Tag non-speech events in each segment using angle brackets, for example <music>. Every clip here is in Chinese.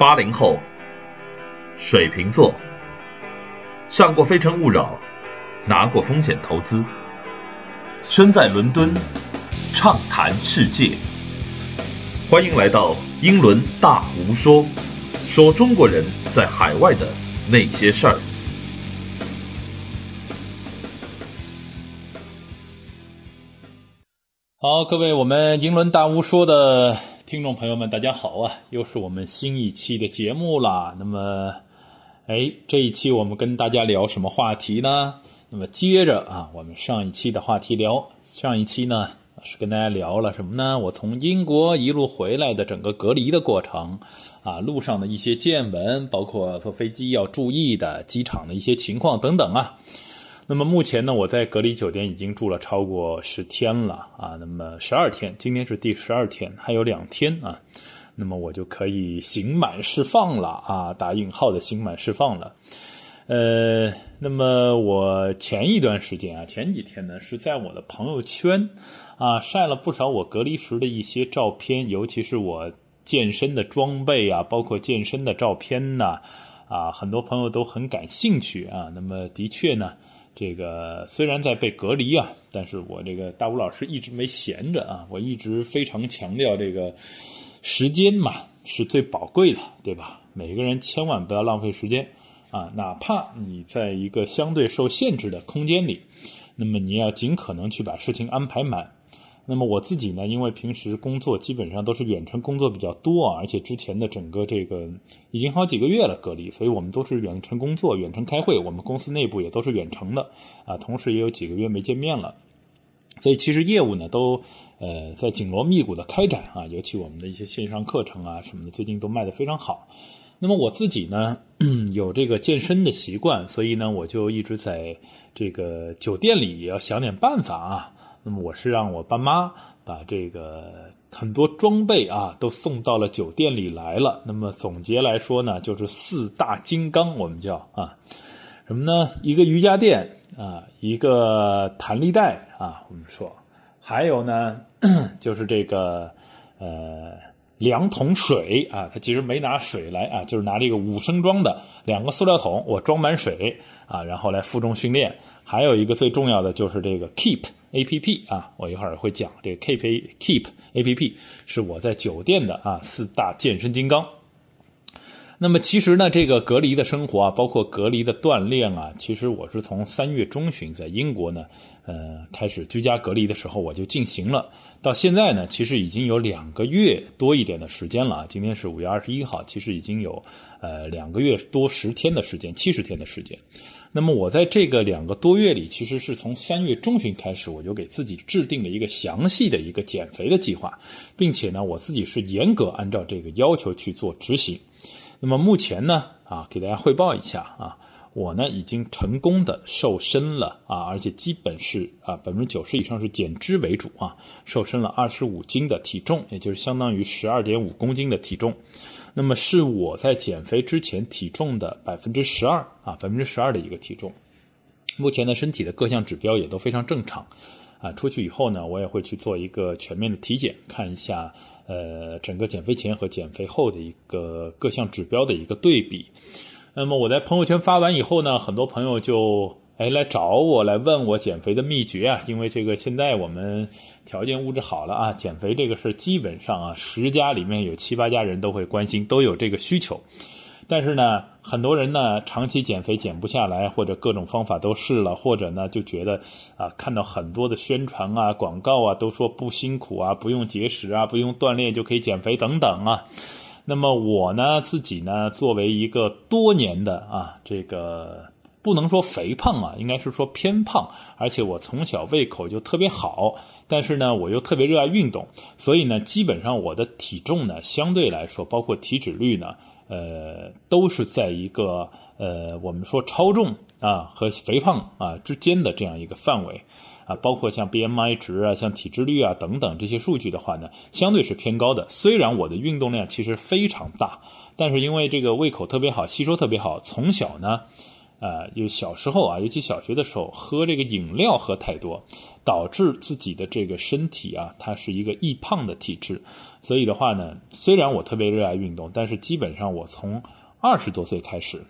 八零后，水瓶座，上过《非诚勿扰》，拿过风险投资，身在伦敦，畅谈世界。欢迎来到英伦大无说，说中国人在海外的那些事儿。好，各位我们英伦大无说的听众朋友们，大家好啊！又是我们新一期的节目啦。那么，哎，这一期我们跟大家聊什么话题呢？那么接着啊，我们上一期的话题聊，上一期呢是跟大家聊了什么呢？我从英国一路回来的整个隔离的过程啊，路上的一些见闻，包括坐飞机要注意的机场的一些情况等等啊。那么目前呢，我在隔离酒店已经住了超过十天了啊，那么十二天，今天是第十二天，还有两天啊，那么我就可以刑满释放了啊，打引号的刑满释放了。呃，那么我前一段时间啊，前几天呢，是在我的朋友圈啊晒了不少我隔离时的一些照片，尤其是我健身的装备啊，包括健身的照片呐，啊，很多朋友都很感兴趣啊。那么的确呢。这个虽然在被隔离啊，但是我这个大吴老师一直没闲着啊，我一直非常强调这个时间嘛是最宝贵的，对吧？每个人千万不要浪费时间啊，哪怕你在一个相对受限制的空间里，那么你要尽可能去把事情安排满。那么我自己呢，因为平时工作基本上都是远程工作比较多啊，而且之前的整个这个已经好几个月了隔离，所以我们都是远程工作、远程开会，我们公司内部也都是远程的啊，同时也有几个月没见面了，所以其实业务呢都呃在紧锣密鼓的开展啊，尤其我们的一些线上课程啊什么的，最近都卖得非常好。那么我自己呢 <clears throat> 有这个健身的习惯，所以呢我就一直在这个酒店里也要想点办法啊。那么我是让我爸妈把这个很多装备啊都送到了酒店里来了。那么总结来说呢，就是四大金刚，我们叫啊什么呢？一个瑜伽垫啊，一个弹力带啊，我们说，还有呢 <clears throat> 就是这个呃两桶水啊，他其实没拿水来啊，就是拿这个五升装的两个塑料桶，我装满水啊，然后来负重训练。还有一个最重要的就是这个 Keep。A P P 啊，我一会儿会讲这个 Keep Keep A P P 是我在酒店的啊四大健身金刚。那么其实呢，这个隔离的生活啊，包括隔离的锻炼啊，其实我是从三月中旬在英国呢，呃，开始居家隔离的时候我就进行了，到现在呢，其实已经有两个月多一点的时间了啊。今天是五月二十一号，其实已经有呃两个月多十天的时间，七十天的时间。那么我在这个两个多月里，其实是从三月中旬开始，我就给自己制定了一个详细的一个减肥的计划，并且呢，我自己是严格按照这个要求去做执行。那么目前呢，啊，给大家汇报一下啊，我呢已经成功的瘦身了啊，而且基本是啊百分之九十以上是减脂为主啊，瘦身了二十五斤的体重，也就是相当于十二点五公斤的体重。那么是我在减肥之前体重的百分之十二啊，百分之十二的一个体重。目前呢，身体的各项指标也都非常正常，啊，出去以后呢，我也会去做一个全面的体检，看一下呃整个减肥前和减肥后的一个各项指标的一个对比。那么我在朋友圈发完以后呢，很多朋友就。哎，来找我来问我减肥的秘诀啊！因为这个现在我们条件物质好了啊，减肥这个事基本上啊，十家里面有七八家人都会关心，都有这个需求。但是呢，很多人呢长期减肥减不下来，或者各种方法都试了，或者呢就觉得啊，看到很多的宣传啊、广告啊，都说不辛苦啊，不用节食啊，不用锻炼就可以减肥等等啊。那么我呢自己呢，作为一个多年的啊这个。不能说肥胖啊，应该是说偏胖，而且我从小胃口就特别好，但是呢，我又特别热爱运动，所以呢，基本上我的体重呢，相对来说，包括体脂率呢，呃，都是在一个呃，我们说超重啊和肥胖啊之间的这样一个范围啊，包括像 BMI 值啊、像体脂率啊等等这些数据的话呢，相对是偏高的。虽然我的运动量其实非常大，但是因为这个胃口特别好，吸收特别好，从小呢。啊，就小时候啊，尤其小学的时候，喝这个饮料喝太多，导致自己的这个身体啊，它是一个易胖的体质。所以的话呢，虽然我特别热爱运动，但是基本上我从二十多岁开始。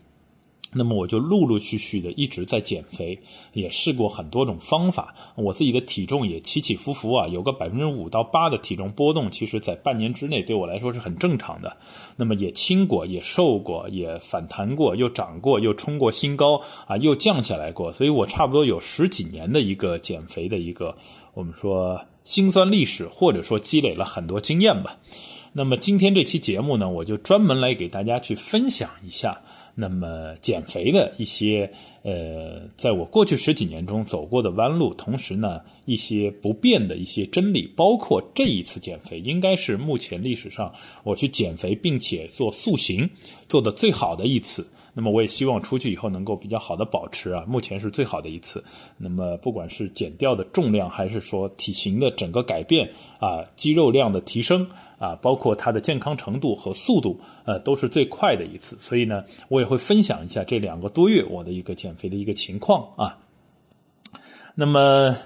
那么我就陆陆续续的一直在减肥，也试过很多种方法。我自己的体重也起起伏伏啊，有个百分之五到八的体重波动，其实在半年之内对我来说是很正常的。那么也轻过，也瘦过，也反弹过，又涨过，又冲过新高啊，又降下来过。所以我差不多有十几年的一个减肥的一个我们说辛酸历史，或者说积累了很多经验吧。那么今天这期节目呢，我就专门来给大家去分享一下。那么减肥的一些呃，在我过去十几年中走过的弯路，同时呢，一些不变的一些真理，包括这一次减肥，应该是目前历史上我去减肥并且做塑形做的最好的一次。那么我也希望出去以后能够比较好的保持啊，目前是最好的一次。那么不管是减掉的重量，还是说体型的整个改变啊，肌肉量的提升啊，包括它的健康程度和速度，呃，都是最快的一次。所以呢，我也会分享一下这两个多月我的一个减肥的一个情况啊。那么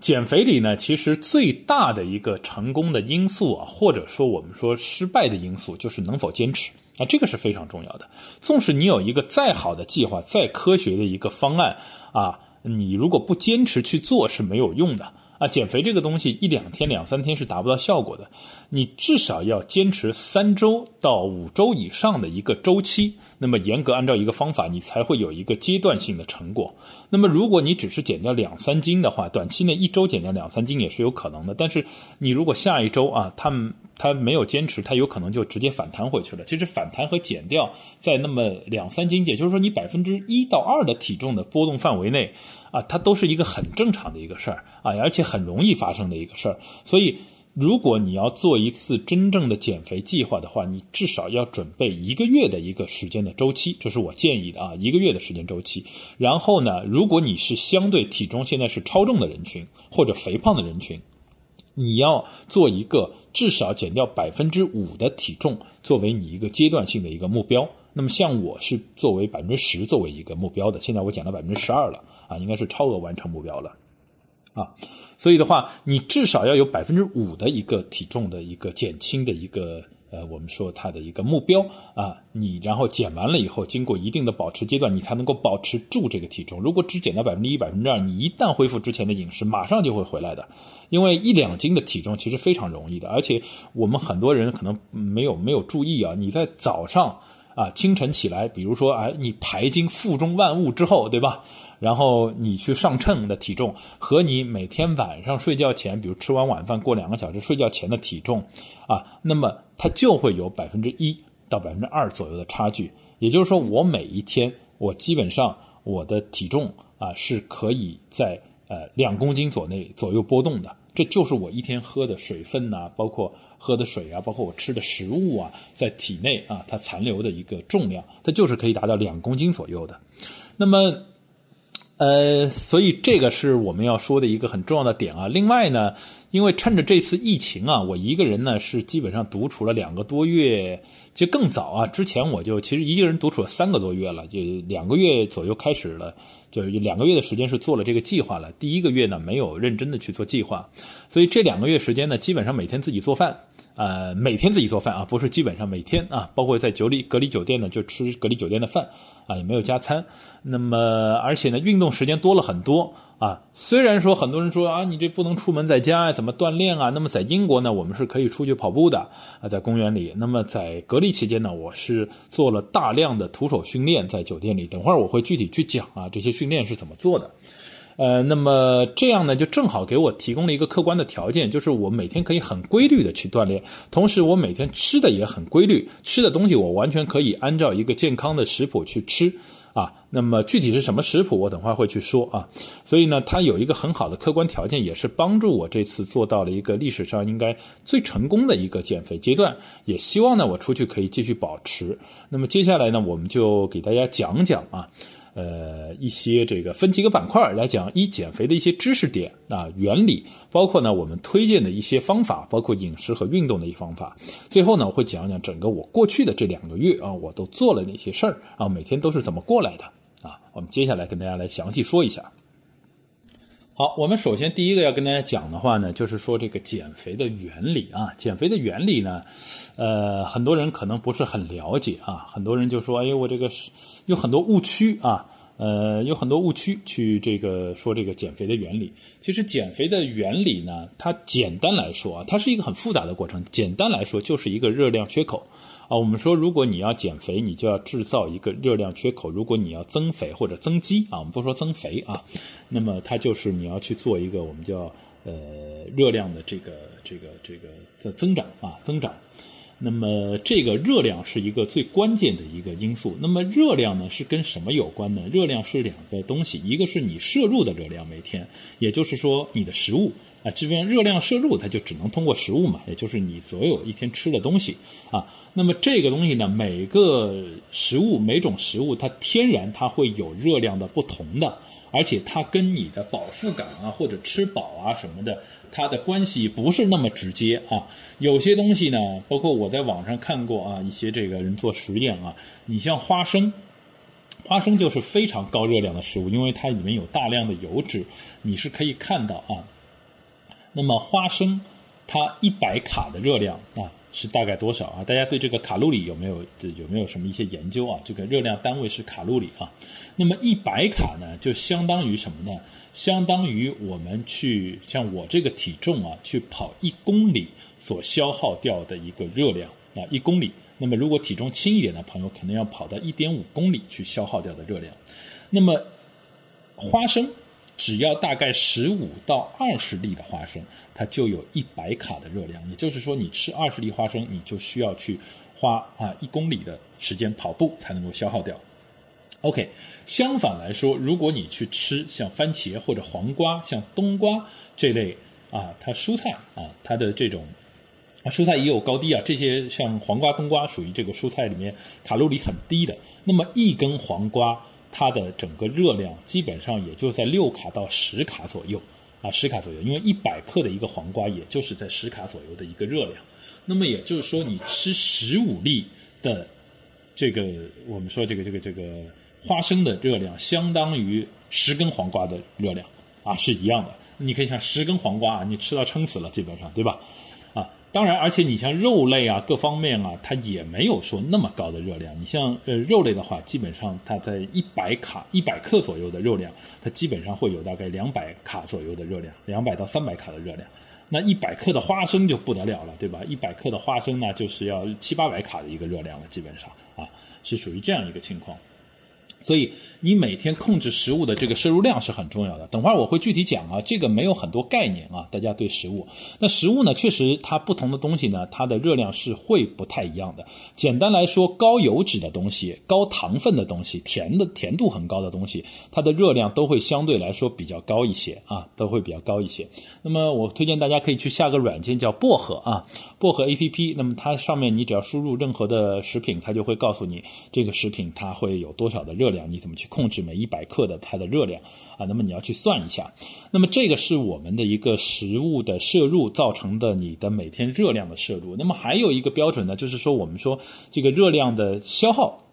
减肥里呢，其实最大的一个成功的因素啊，或者说我们说失败的因素，就是能否坚持。啊，这个是非常重要的。纵使你有一个再好的计划、再科学的一个方案啊，你如果不坚持去做是没有用的啊。减肥这个东西，一两天、两三天是达不到效果的，你至少要坚持三周到五周以上的一个周期。那么严格按照一个方法，你才会有一个阶段性的成果。那么如果你只是减掉两三斤的话，短期内一周减掉两三斤也是有可能的。但是你如果下一周啊，他们。他没有坚持，他有可能就直接反弹回去了。其实反弹和减掉在那么两三斤，也就是说你百分之一到二的体重的波动范围内，啊，它都是一个很正常的一个事儿啊，而且很容易发生的一个事儿。所以，如果你要做一次真正的减肥计划的话，你至少要准备一个月的一个时间的周期，这是我建议的啊，一个月的时间周期。然后呢，如果你是相对体重现在是超重的人群或者肥胖的人群。你要做一个至少减掉百分之五的体重，作为你一个阶段性的一个目标。那么像我是作为百分之十作为一个目标的，现在我减到百分之十二了啊，应该是超额完成目标了啊。所以的话，你至少要有百分之五的一个体重的一个减轻的一个。呃，我们说它的一个目标啊，你然后减完了以后，经过一定的保持阶段，你才能够保持住这个体重。如果只减到百分之一、百分之二，你一旦恢复之前的饮食，马上就会回来的。因为一两斤的体重其实非常容易的，而且我们很多人可能没有没有注意啊，你在早上。啊，清晨起来，比如说，哎，你排经腹中万物之后，对吧？然后你去上称的体重，和你每天晚上睡觉前，比如吃完晚饭过两个小时睡觉前的体重，啊，那么它就会有百分之一到百分之二左右的差距。也就是说，我每一天，我基本上我的体重啊是可以在呃两公斤左内左右波动的。这就是我一天喝的水分呐，包括喝的水啊，包括我吃的食物啊，在体内啊，它残留的一个重量，它就是可以达到两公斤左右的。那么，呃，所以这个是我们要说的一个很重要的点啊。另外呢，因为趁着这次疫情啊，我一个人呢是基本上独处了两个多月，就更早啊。之前我就其实一个人独处了三个多月了，就两个月左右开始了。就是两个月的时间是做了这个计划了，第一个月呢没有认真的去做计划，所以这两个月时间呢，基本上每天自己做饭。呃，每天自己做饭啊，不是基本上每天啊，包括在酒里隔离酒店呢，就吃隔离酒店的饭啊，也没有加餐。那么，而且呢，运动时间多了很多啊。虽然说很多人说啊，你这不能出门在家怎么锻炼啊？那么在英国呢，我们是可以出去跑步的啊，在公园里。那么在隔离期间呢，我是做了大量的徒手训练在酒店里。等会儿我会具体去讲啊，这些训练是怎么做的。呃，那么这样呢，就正好给我提供了一个客观的条件，就是我每天可以很规律的去锻炼，同时我每天吃的也很规律，吃的东西我完全可以按照一个健康的食谱去吃啊。那么具体是什么食谱，我等会儿会去说啊。所以呢，它有一个很好的客观条件，也是帮助我这次做到了一个历史上应该最成功的一个减肥阶段。也希望呢，我出去可以继续保持。那么接下来呢，我们就给大家讲讲啊。呃，一些这个分几个板块来讲，一减肥的一些知识点啊、原理，包括呢我们推荐的一些方法，包括饮食和运动的一些方法。最后呢，会讲讲整个我过去的这两个月啊，我都做了哪些事儿啊，每天都是怎么过来的啊。我们接下来跟大家来详细说一下。好，我们首先第一个要跟大家讲的话呢，就是说这个减肥的原理啊。减肥的原理呢，呃，很多人可能不是很了解啊。很多人就说，哎呦，我这个是有很多误区啊，呃，有很多误区去这个说这个减肥的原理。其实减肥的原理呢，它简单来说啊，它是一个很复杂的过程。简单来说，就是一个热量缺口。啊，我们说，如果你要减肥，你就要制造一个热量缺口；如果你要增肥或者增肌啊，我们不说增肥啊，那么它就是你要去做一个我们叫呃热量的这个这个这个增增长啊增长。那么这个热量是一个最关键的一个因素。那么热量呢是跟什么有关呢？热量是两个东西，一个是你摄入的热量每天，也就是说你的食物。啊，这边热量摄入它就只能通过食物嘛，也就是你所有一天吃的东西啊。那么这个东西呢，每个食物每种食物它天然它会有热量的不同的，而且它跟你的饱腹感啊或者吃饱啊什么的，它的关系不是那么直接啊。有些东西呢，包括我在网上看过啊，一些这个人做实验啊，你像花生，花生就是非常高热量的食物，因为它里面有大量的油脂，你是可以看到啊。那么花生，它一百卡的热量啊是大概多少啊？大家对这个卡路里有没有有没有什么一些研究啊？这个热量单位是卡路里啊。那么一百卡呢，就相当于什么呢？相当于我们去像我这个体重啊，去跑一公里所消耗掉的一个热量啊，一公里。那么如果体重轻一点的朋友，可能要跑到一点五公里去消耗掉的热量。那么花生。只要大概十五到二十粒的花生，它就有一百卡的热量。也就是说，你吃二十粒花生，你就需要去花啊一公里的时间跑步才能够消耗掉。OK，相反来说，如果你去吃像番茄或者黄瓜、像冬瓜这类啊，它蔬菜啊，它的这种蔬菜也有高低啊。这些像黄瓜、冬瓜属于这个蔬菜里面卡路里很低的。那么一根黄瓜。它的整个热量基本上也就在六卡到十卡左右啊，十卡左右，因为一百克的一个黄瓜也就是在十卡左右的一个热量。那么也就是说，你吃十五粒的这个我们说这个这个这个花生的热量，相当于十根黄瓜的热量啊，是一样的。你可以想，十根黄瓜啊，你吃到撑死了，基本上对吧？当然，而且你像肉类啊，各方面啊，它也没有说那么高的热量。你像呃肉类的话，基本上它在一百卡、一百克左右的热量，它基本上会有大概两百卡左右的热量，两百到三百卡的热量。那一百克的花生就不得了了，对吧？一百克的花生呢，就是要七八百卡的一个热量了，基本上啊，是属于这样一个情况。所以你每天控制食物的这个摄入量是很重要的。等会儿我会具体讲啊，这个没有很多概念啊，大家对食物。那食物呢，确实它不同的东西呢，它的热量是会不太一样的。简单来说，高油脂的东西、高糖分的东西、甜的甜度很高的东西，它的热量都会相对来说比较高一些啊，都会比较高一些。那么我推荐大家可以去下个软件叫薄荷啊，薄荷 A P P。那么它上面你只要输入任何的食品，它就会告诉你这个食品它会有多少的热。量量你怎么去控制每一百克的它的热量啊？那么你要去算一下。那么这个是我们的一个食物的摄入造成的你的每天热量的摄入。那么还有一个标准呢，就是说我们说这个热量的消耗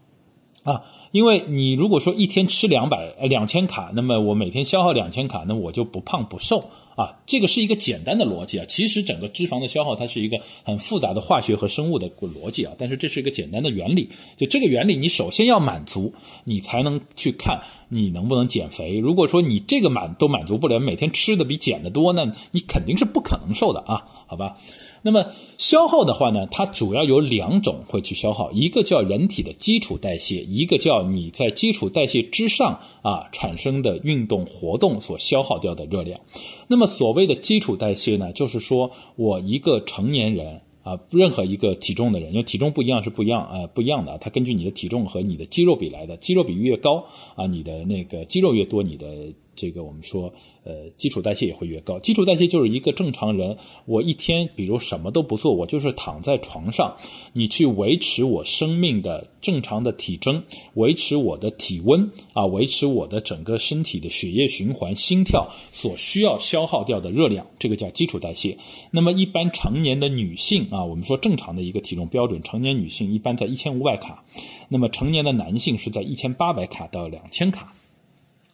啊。因为你如果说一天吃两百呃两千卡，那么我每天消耗两千卡，那我就不胖不瘦啊，这个是一个简单的逻辑啊。其实整个脂肪的消耗它是一个很复杂的化学和生物的逻辑啊，但是这是一个简单的原理。就这个原理，你首先要满足，你才能去看你能不能减肥。如果说你这个满都满足不了，每天吃的比减的多，那你肯定是不可能瘦的啊，好吧？那么消耗的话呢，它主要有两种会去消耗，一个叫人体的基础代谢，一个叫你在基础代谢之上啊产生的运动活动所消耗掉的热量。那么所谓的基础代谢呢，就是说我一个成年人啊，任何一个体重的人，因为体重不一样是不一样啊，不一样的，它根据你的体重和你的肌肉比来的，肌肉比越高啊，你的那个肌肉越多，你的。这个我们说，呃，基础代谢也会越高。基础代谢就是一个正常人，我一天比如什么都不做，我就是躺在床上，你去维持我生命的正常的体征，维持我的体温啊，维持我的整个身体的血液循环、心跳所需要消耗掉的热量，这个叫基础代谢。那么一般成年的女性啊，我们说正常的一个体重标准，成年女性一般在一千五百卡，那么成年的男性是在一千八百卡到两千卡。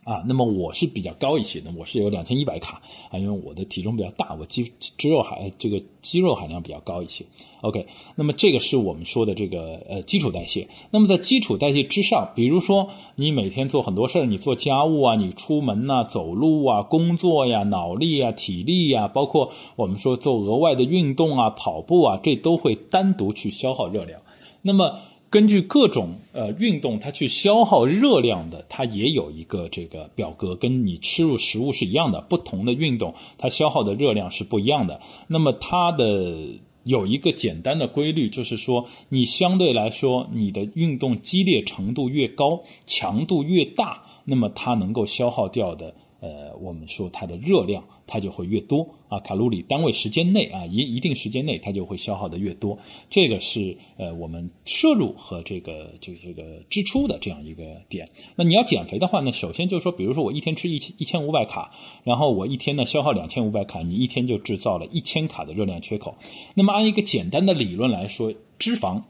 啊，那么我是比较高一些的，我是有两千一百卡啊，因为我的体重比较大，我肌肌肉含这个肌肉含量比较高一些。OK，那么这个是我们说的这个呃基础代谢。那么在基础代谢之上，比如说你每天做很多事儿，你做家务啊，你出门呐，走路啊，工作呀，脑力啊，体力呀，包括我们说做额外的运动啊，跑步啊，这都会单独去消耗热量。那么根据各种呃运动，它去消耗热量的，它也有一个这个表格，跟你吃入食物是一样的。不同的运动，它消耗的热量是不一样的。那么它的有一个简单的规律，就是说，你相对来说，你的运动激烈程度越高，强度越大，那么它能够消耗掉的，呃，我们说它的热量。它就会越多啊，卡路里单位时间内啊，一一定时间内它就会消耗的越多。这个是呃我们摄入和这个这个这个支出的这样一个点。那你要减肥的话呢，首先就是说，比如说我一天吃一千一千五百卡，然后我一天呢消耗两千五百卡，你一天就制造了一千卡的热量缺口。那么按一个简单的理论来说，脂肪。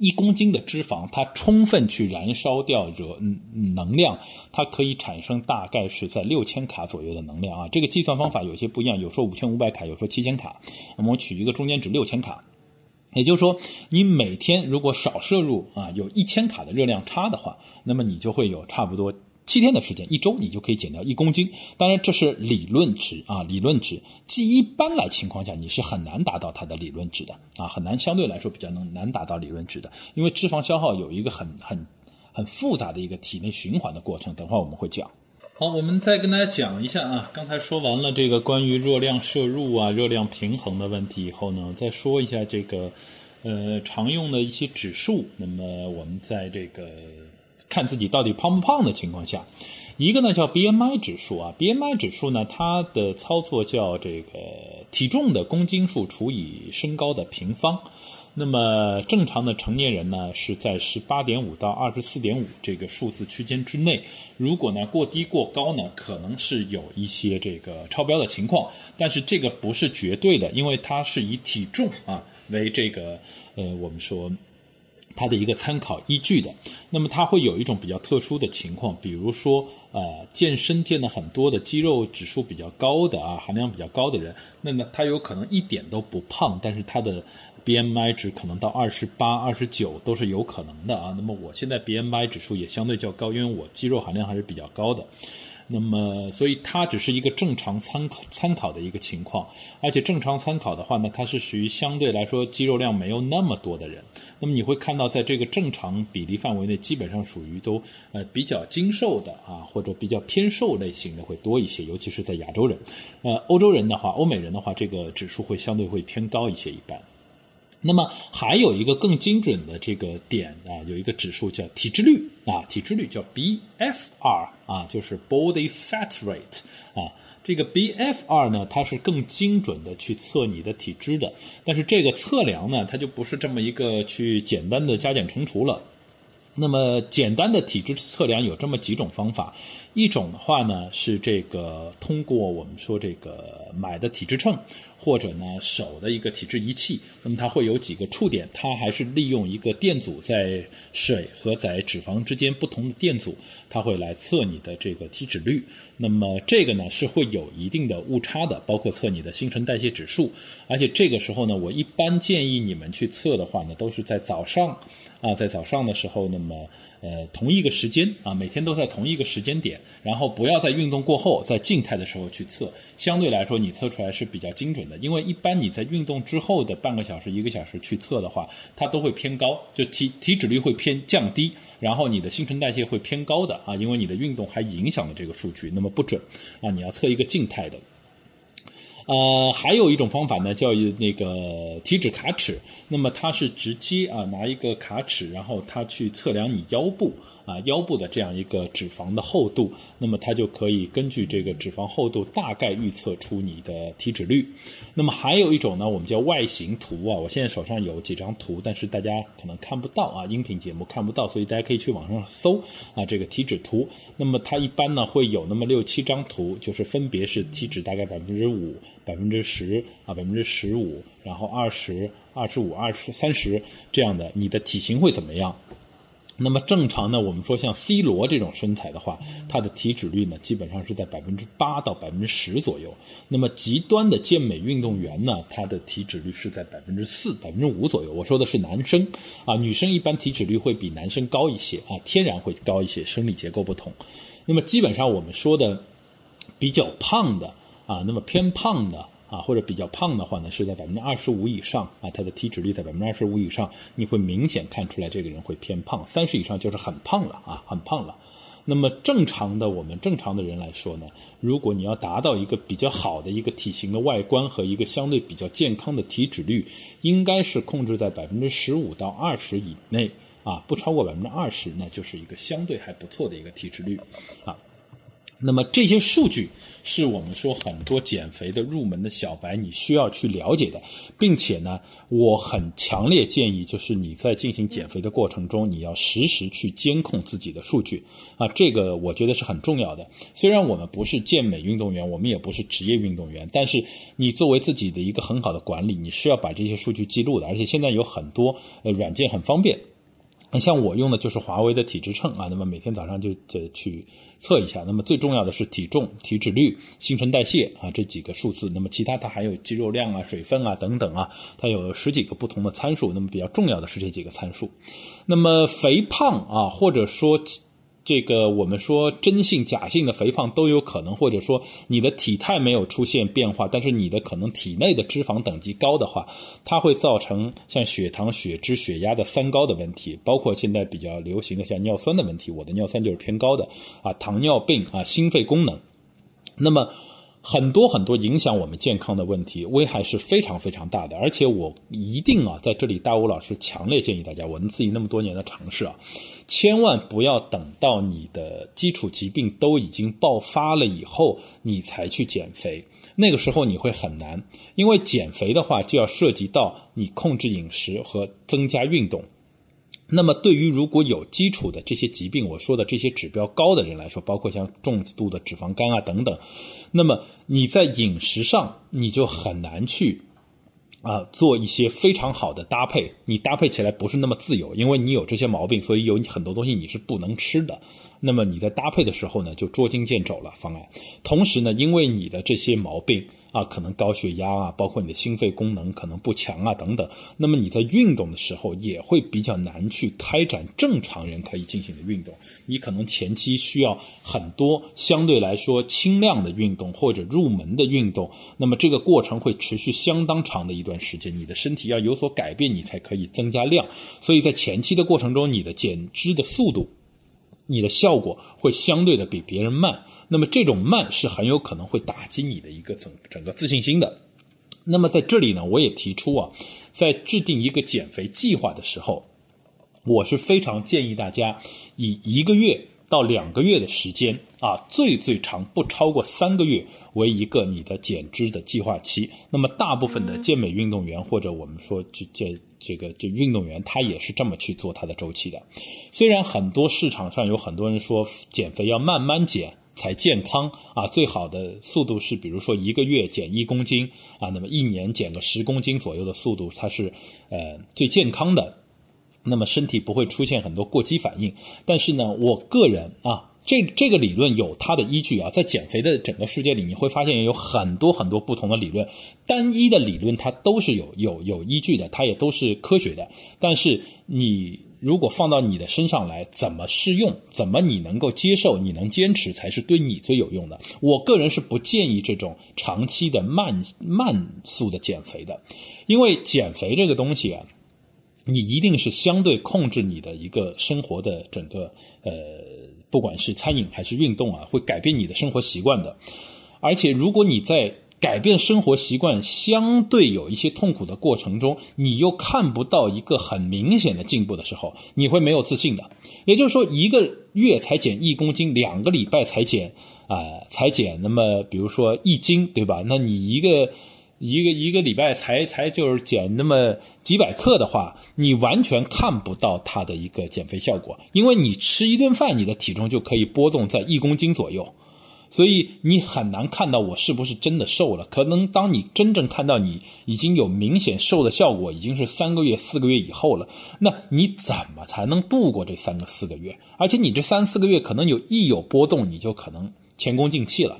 一公斤的脂肪，它充分去燃烧掉热能量，它可以产生大概是在六千卡左右的能量啊。这个计算方法有些不一样，有时候五千五百卡，有时候七千卡。那么我取一个中间值六千卡，也就是说，你每天如果少摄入啊，有一千卡的热量差的话，那么你就会有差不多。七天的时间，一周你就可以减掉一公斤。当然，这是理论值啊，理论值。即一般来情况下，你是很难达到它的理论值的啊，很难，相对来说比较能难达到理论值的。因为脂肪消耗有一个很很很复杂的一个体内循环的过程，等会我们会讲。好，我们再跟大家讲一下啊，刚才说完了这个关于热量摄入啊、热量平衡的问题以后呢，再说一下这个呃常用的一些指数。那么我们在这个。看自己到底胖不胖的情况下，一个呢叫 BMI 指数啊，BMI 指数呢它的操作叫这个体重的公斤数除以身高的平方。那么正常的成年人呢是在十八点五到二十四点五这个数字区间之内。如果呢过低过高呢，可能是有一些这个超标的情况，但是这个不是绝对的，因为它是以体重啊为这个呃我们说。它的一个参考依据的，那么它会有一种比较特殊的情况，比如说，呃，健身健的很多的肌肉指数比较高的啊，含量比较高的人，那么他有可能一点都不胖，但是他的 BMI 值可能到二十八、二十九都是有可能的啊。那么我现在 BMI 指数也相对较高，因为我肌肉含量还是比较高的。那么，所以它只是一个正常参考参考的一个情况，而且正常参考的话呢，它是属于相对来说肌肉量没有那么多的人。那么你会看到，在这个正常比例范围内，基本上属于都呃比较精瘦的啊，或者比较偏瘦类型的会多一些，尤其是在亚洲人。呃，欧洲人的话，欧美人的话，这个指数会相对会偏高一些，一般。那么还有一个更精准的这个点啊，有一个指数叫体脂率啊，体脂率叫 BFR 啊，就是 Body Fat Rate 啊。这个 BFR 呢，它是更精准的去测你的体脂的。但是这个测量呢，它就不是这么一个去简单的加减乘除了。那么简单的体质测量有这么几种方法，一种的话呢是这个通过我们说这个买的体质秤。或者呢，手的一个体质仪器，那么它会有几个触点，它还是利用一个电阻在水和在脂肪之间不同的电阻，它会来测你的这个体脂率。那么这个呢是会有一定的误差的，包括测你的新陈代谢指数。而且这个时候呢，我一般建议你们去测的话呢，都是在早上啊，在早上的时候，那么。呃，同一个时间啊，每天都在同一个时间点，然后不要在运动过后，在静态的时候去测，相对来说你测出来是比较精准的。因为一般你在运动之后的半个小时、一个小时去测的话，它都会偏高，就体体脂率会偏降低，然后你的新陈代谢会偏高的啊，因为你的运动还影响了这个数据，那么不准啊，你要测一个静态的。呃，还有一种方法呢，叫那个体脂卡尺。那么它是直接啊拿一个卡尺，然后它去测量你腰部。啊，腰部的这样一个脂肪的厚度，那么它就可以根据这个脂肪厚度大概预测出你的体脂率。那么还有一种呢，我们叫外形图啊。我现在手上有几张图，但是大家可能看不到啊，音频节目看不到，所以大家可以去网上搜啊这个体脂图。那么它一般呢会有那么六七张图，就是分别是体脂大概百分之五、百分之十啊、百分之十五，然后二十二十五、二十三十这样的，你的体型会怎么样？那么正常呢，我们说像 C 罗这种身材的话，他的体脂率呢基本上是在百分之八到百分之十左右。那么极端的健美运动员呢，他的体脂率是在百分之四、百分之五左右。我说的是男生啊，女生一般体脂率会比男生高一些啊，天然会高一些，生理结构不同。那么基本上我们说的比较胖的啊，那么偏胖的。啊，或者比较胖的话呢，是在百分之二十五以上啊，他的体脂率在百分之二十五以上，你会明显看出来这个人会偏胖。三十以上就是很胖了啊，很胖了。那么正常的我们正常的人来说呢，如果你要达到一个比较好的一个体型的外观和一个相对比较健康的体脂率，应该是控制在百分之十五到二十以内啊，不超过百分之二十，那就是一个相对还不错的一个体脂率啊。那么这些数据是我们说很多减肥的入门的小白你需要去了解的，并且呢，我很强烈建议，就是你在进行减肥的过程中，你要实时去监控自己的数据啊，这个我觉得是很重要的。虽然我们不是健美运动员，我们也不是职业运动员，但是你作为自己的一个很好的管理，你是要把这些数据记录的。而且现在有很多呃软件很方便。那像我用的就是华为的体脂秤啊，那么每天早上就就去测一下。那么最重要的是体重、体脂率、新陈代谢啊这几个数字。那么其他它还有肌肉量啊、水分啊等等啊，它有十几个不同的参数。那么比较重要的是这几个参数。那么肥胖啊，或者说。这个我们说真性假性的肥胖都有可能，或者说你的体态没有出现变化，但是你的可能体内的脂肪等级高的话，它会造成像血糖、血脂、血压的三高的问题，包括现在比较流行的像尿酸的问题，我的尿酸就是偏高的啊，糖尿病啊，心肺功能，那么。很多很多影响我们健康的问题，危害是非常非常大的。而且我一定啊，在这里大吴老师强烈建议大家，我们自己那么多年的尝试啊，千万不要等到你的基础疾病都已经爆发了以后，你才去减肥。那个时候你会很难，因为减肥的话就要涉及到你控制饮食和增加运动。那么，对于如果有基础的这些疾病，我说的这些指标高的人来说，包括像重度的脂肪肝啊等等，那么你在饮食上你就很难去啊做一些非常好的搭配，你搭配起来不是那么自由，因为你有这些毛病，所以有很多东西你是不能吃的。那么你在搭配的时候呢，就捉襟见肘了方案。同时呢，因为你的这些毛病。啊，可能高血压啊，包括你的心肺功能可能不强啊，等等。那么你在运动的时候也会比较难去开展正常人可以进行的运动。你可能前期需要很多相对来说轻量的运动或者入门的运动。那么这个过程会持续相当长的一段时间，你的身体要有所改变，你才可以增加量。所以在前期的过程中，你的减脂的速度。你的效果会相对的比别人慢，那么这种慢是很有可能会打击你的一个整整个自信心的。那么在这里呢，我也提出啊，在制定一个减肥计划的时候，我是非常建议大家以一个月。到两个月的时间啊，最最长不超过三个月为一个你的减脂的计划期。那么大部分的健美运动员或者我们说这这这个这运动员，他也是这么去做他的周期的。虽然很多市场上有很多人说减肥要慢慢减才健康啊，最好的速度是比如说一个月减一公斤啊，那么一年减个十公斤左右的速度，它是呃最健康的。那么身体不会出现很多过激反应，但是呢，我个人啊，这这个理论有它的依据啊，在减肥的整个世界里，你会发现有很多很多不同的理论，单一的理论它都是有有有依据的，它也都是科学的。但是你如果放到你的身上来，怎么适用，怎么你能够接受，你能坚持，才是对你最有用的。我个人是不建议这种长期的慢慢速的减肥的，因为减肥这个东西啊。你一定是相对控制你的一个生活的整个呃，不管是餐饮还是运动啊，会改变你的生活习惯的。而且，如果你在改变生活习惯相对有一些痛苦的过程中，你又看不到一个很明显的进步的时候，你会没有自信的。也就是说，一个月才减一公斤，两个礼拜才减啊，才减那么比如说一斤，对吧？那你一个。一个一个礼拜才才就是减那么几百克的话，你完全看不到它的一个减肥效果，因为你吃一顿饭，你的体重就可以波动在一公斤左右，所以你很难看到我是不是真的瘦了。可能当你真正看到你已经有明显瘦的效果，已经是三个月、四个月以后了，那你怎么才能度过这三个四个月？而且你这三四个月可能有一有波动，你就可能前功尽弃了，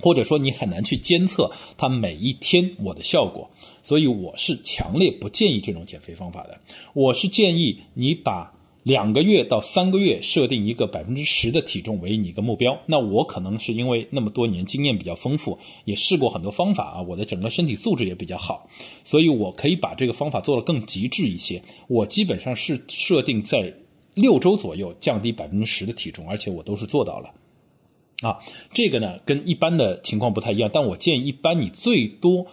或者说你很难去监测它每一天我的效果。所以我是强烈不建议这种减肥方法的。我是建议你把。两个月到三个月设定一个百分之十的体重为你一个目标，那我可能是因为那么多年经验比较丰富，也试过很多方法啊，我的整个身体素质也比较好，所以我可以把这个方法做得更极致一些。我基本上是设定在六周左右降低百分之十的体重，而且我都是做到了。啊，这个呢跟一般的情况不太一样，但我建议一般你最多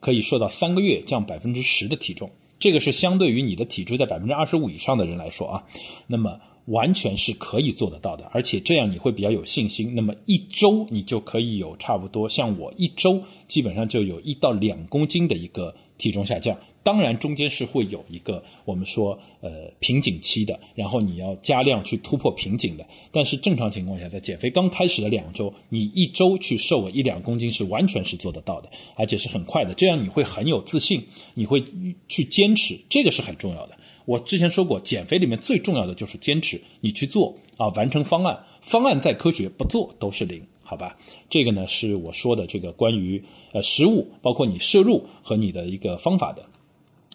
可以设到三个月降百分之十的体重。这个是相对于你的体质在百分之二十五以上的人来说啊，那么完全是可以做得到的，而且这样你会比较有信心。那么一周你就可以有差不多像我一周基本上就有一到两公斤的一个。体重下降，当然中间是会有一个我们说呃瓶颈期的，然后你要加量去突破瓶颈的。但是正常情况下，在减肥刚开始的两周，你一周去瘦个一两公斤是完全是做得到的，而且是很快的。这样你会很有自信，你会去坚持，这个是很重要的。我之前说过，减肥里面最重要的就是坚持，你去做啊，完成方案，方案再科学，不做都是零。好吧，这个呢是我说的这个关于呃食物，包括你摄入和你的一个方法的。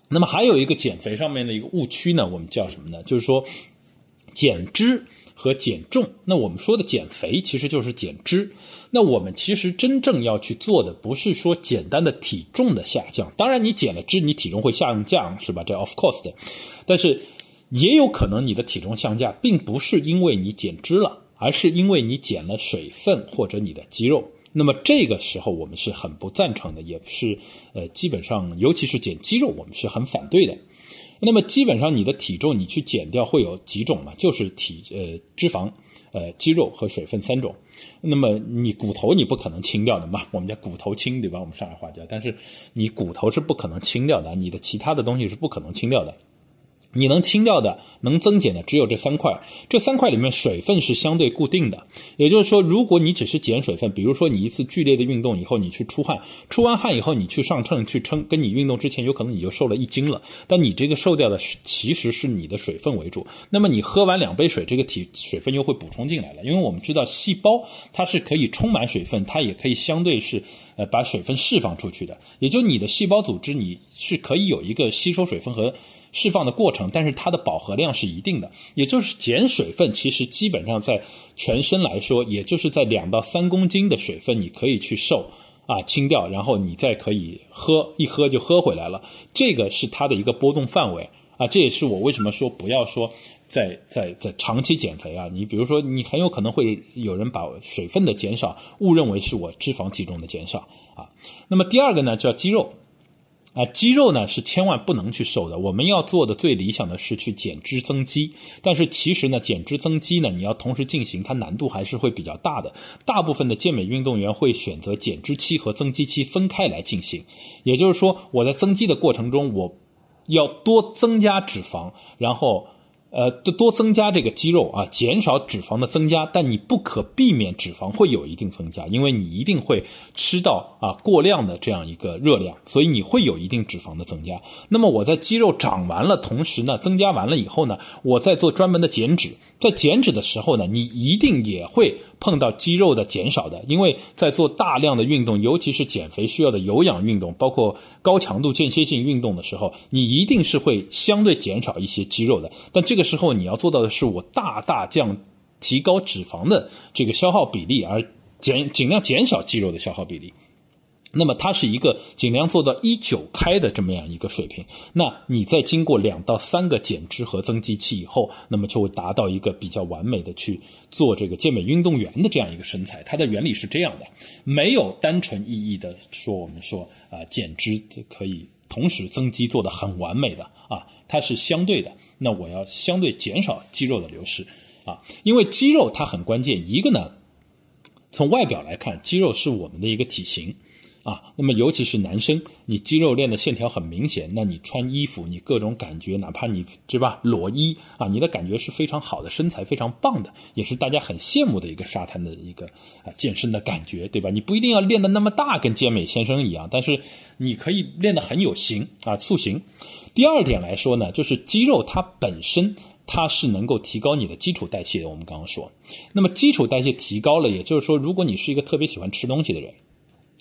那么还有一个减肥上面的一个误区呢，我们叫什么呢？就是说减脂和减重。那我们说的减肥其实就是减脂。那我们其实真正要去做的不是说简单的体重的下降，当然你减了脂，你体重会下降，是吧？这 of course 的。但是也有可能你的体重下降，并不是因为你减脂了。而是因为你减了水分或者你的肌肉，那么这个时候我们是很不赞成的，也是呃基本上尤其是减肌肉，我们是很反对的。那么基本上你的体重你去减掉会有几种嘛？就是体呃脂肪、呃肌肉和水分三种。那么你骨头你不可能清掉的嘛？我们叫骨头清对吧？我们上海话叫，但是你骨头是不可能清掉的，你的其他的东西是不可能清掉的。你能清掉的、能增减的只有这三块，这三块里面水分是相对固定的。也就是说，如果你只是减水分，比如说你一次剧烈的运动以后，你去出汗，出完汗以后你去上秤去称，跟你运动之前有可能你就瘦了一斤了。但你这个瘦掉的其实是你的水分为主。那么你喝完两杯水，这个体水分又会补充进来了。因为我们知道细胞它是可以充满水分，它也可以相对是呃把水分释放出去的。也就你的细胞组织你是可以有一个吸收水分和。释放的过程，但是它的饱和量是一定的，也就是减水分，其实基本上在全身来说，也就是在两到三公斤的水分，你可以去瘦啊清掉，然后你再可以喝一喝就喝回来了，这个是它的一个波动范围啊，这也是我为什么说不要说在在在长期减肥啊，你比如说你很有可能会有人把水分的减少误认为是我脂肪体重的减少啊，那么第二个呢叫肌肉。啊，肌肉呢是千万不能去瘦的。我们要做的最理想的是去减脂增肌，但是其实呢，减脂增肌呢，你要同时进行，它难度还是会比较大的。大部分的健美运动员会选择减脂期和增肌期分开来进行，也就是说，我在增肌的过程中，我要多增加脂肪，然后。呃，多多增加这个肌肉啊，减少脂肪的增加，但你不可避免脂肪会有一定增加，因为你一定会吃到啊过量的这样一个热量，所以你会有一定脂肪的增加。那么我在肌肉长完了，同时呢增加完了以后呢，我再做专门的减脂，在减脂的时候呢，你一定也会。碰到肌肉的减少的，因为在做大量的运动，尤其是减肥需要的有氧运动，包括高强度间歇性运动的时候，你一定是会相对减少一些肌肉的。但这个时候你要做到的是，我大大降提高脂肪的这个消耗比例，而减尽量减少肌肉的消耗比例。那么它是一个尽量做到一九开的这么样一个水平。那你在经过两到三个减脂和增肌期以后，那么就会达到一个比较完美的去做这个健美运动员的这样一个身材。它的原理是这样的，没有单纯意义的说我们说啊减脂可以同时增肌做的很完美的啊，它是相对的。那我要相对减少肌肉的流失啊，因为肌肉它很关键。一个呢，从外表来看，肌肉是我们的一个体型。啊，那么尤其是男生，你肌肉练的线条很明显，那你穿衣服，你各种感觉，哪怕你是吧裸衣啊，你的感觉是非常好的，身材非常棒的，也是大家很羡慕的一个沙滩的一个啊健身的感觉，对吧？你不一定要练的那么大，跟健美先生一样，但是你可以练得很有型啊，塑形。第二点来说呢，就是肌肉它本身它是能够提高你的基础代谢的。我们刚刚说，那么基础代谢提高了，也就是说，如果你是一个特别喜欢吃东西的人。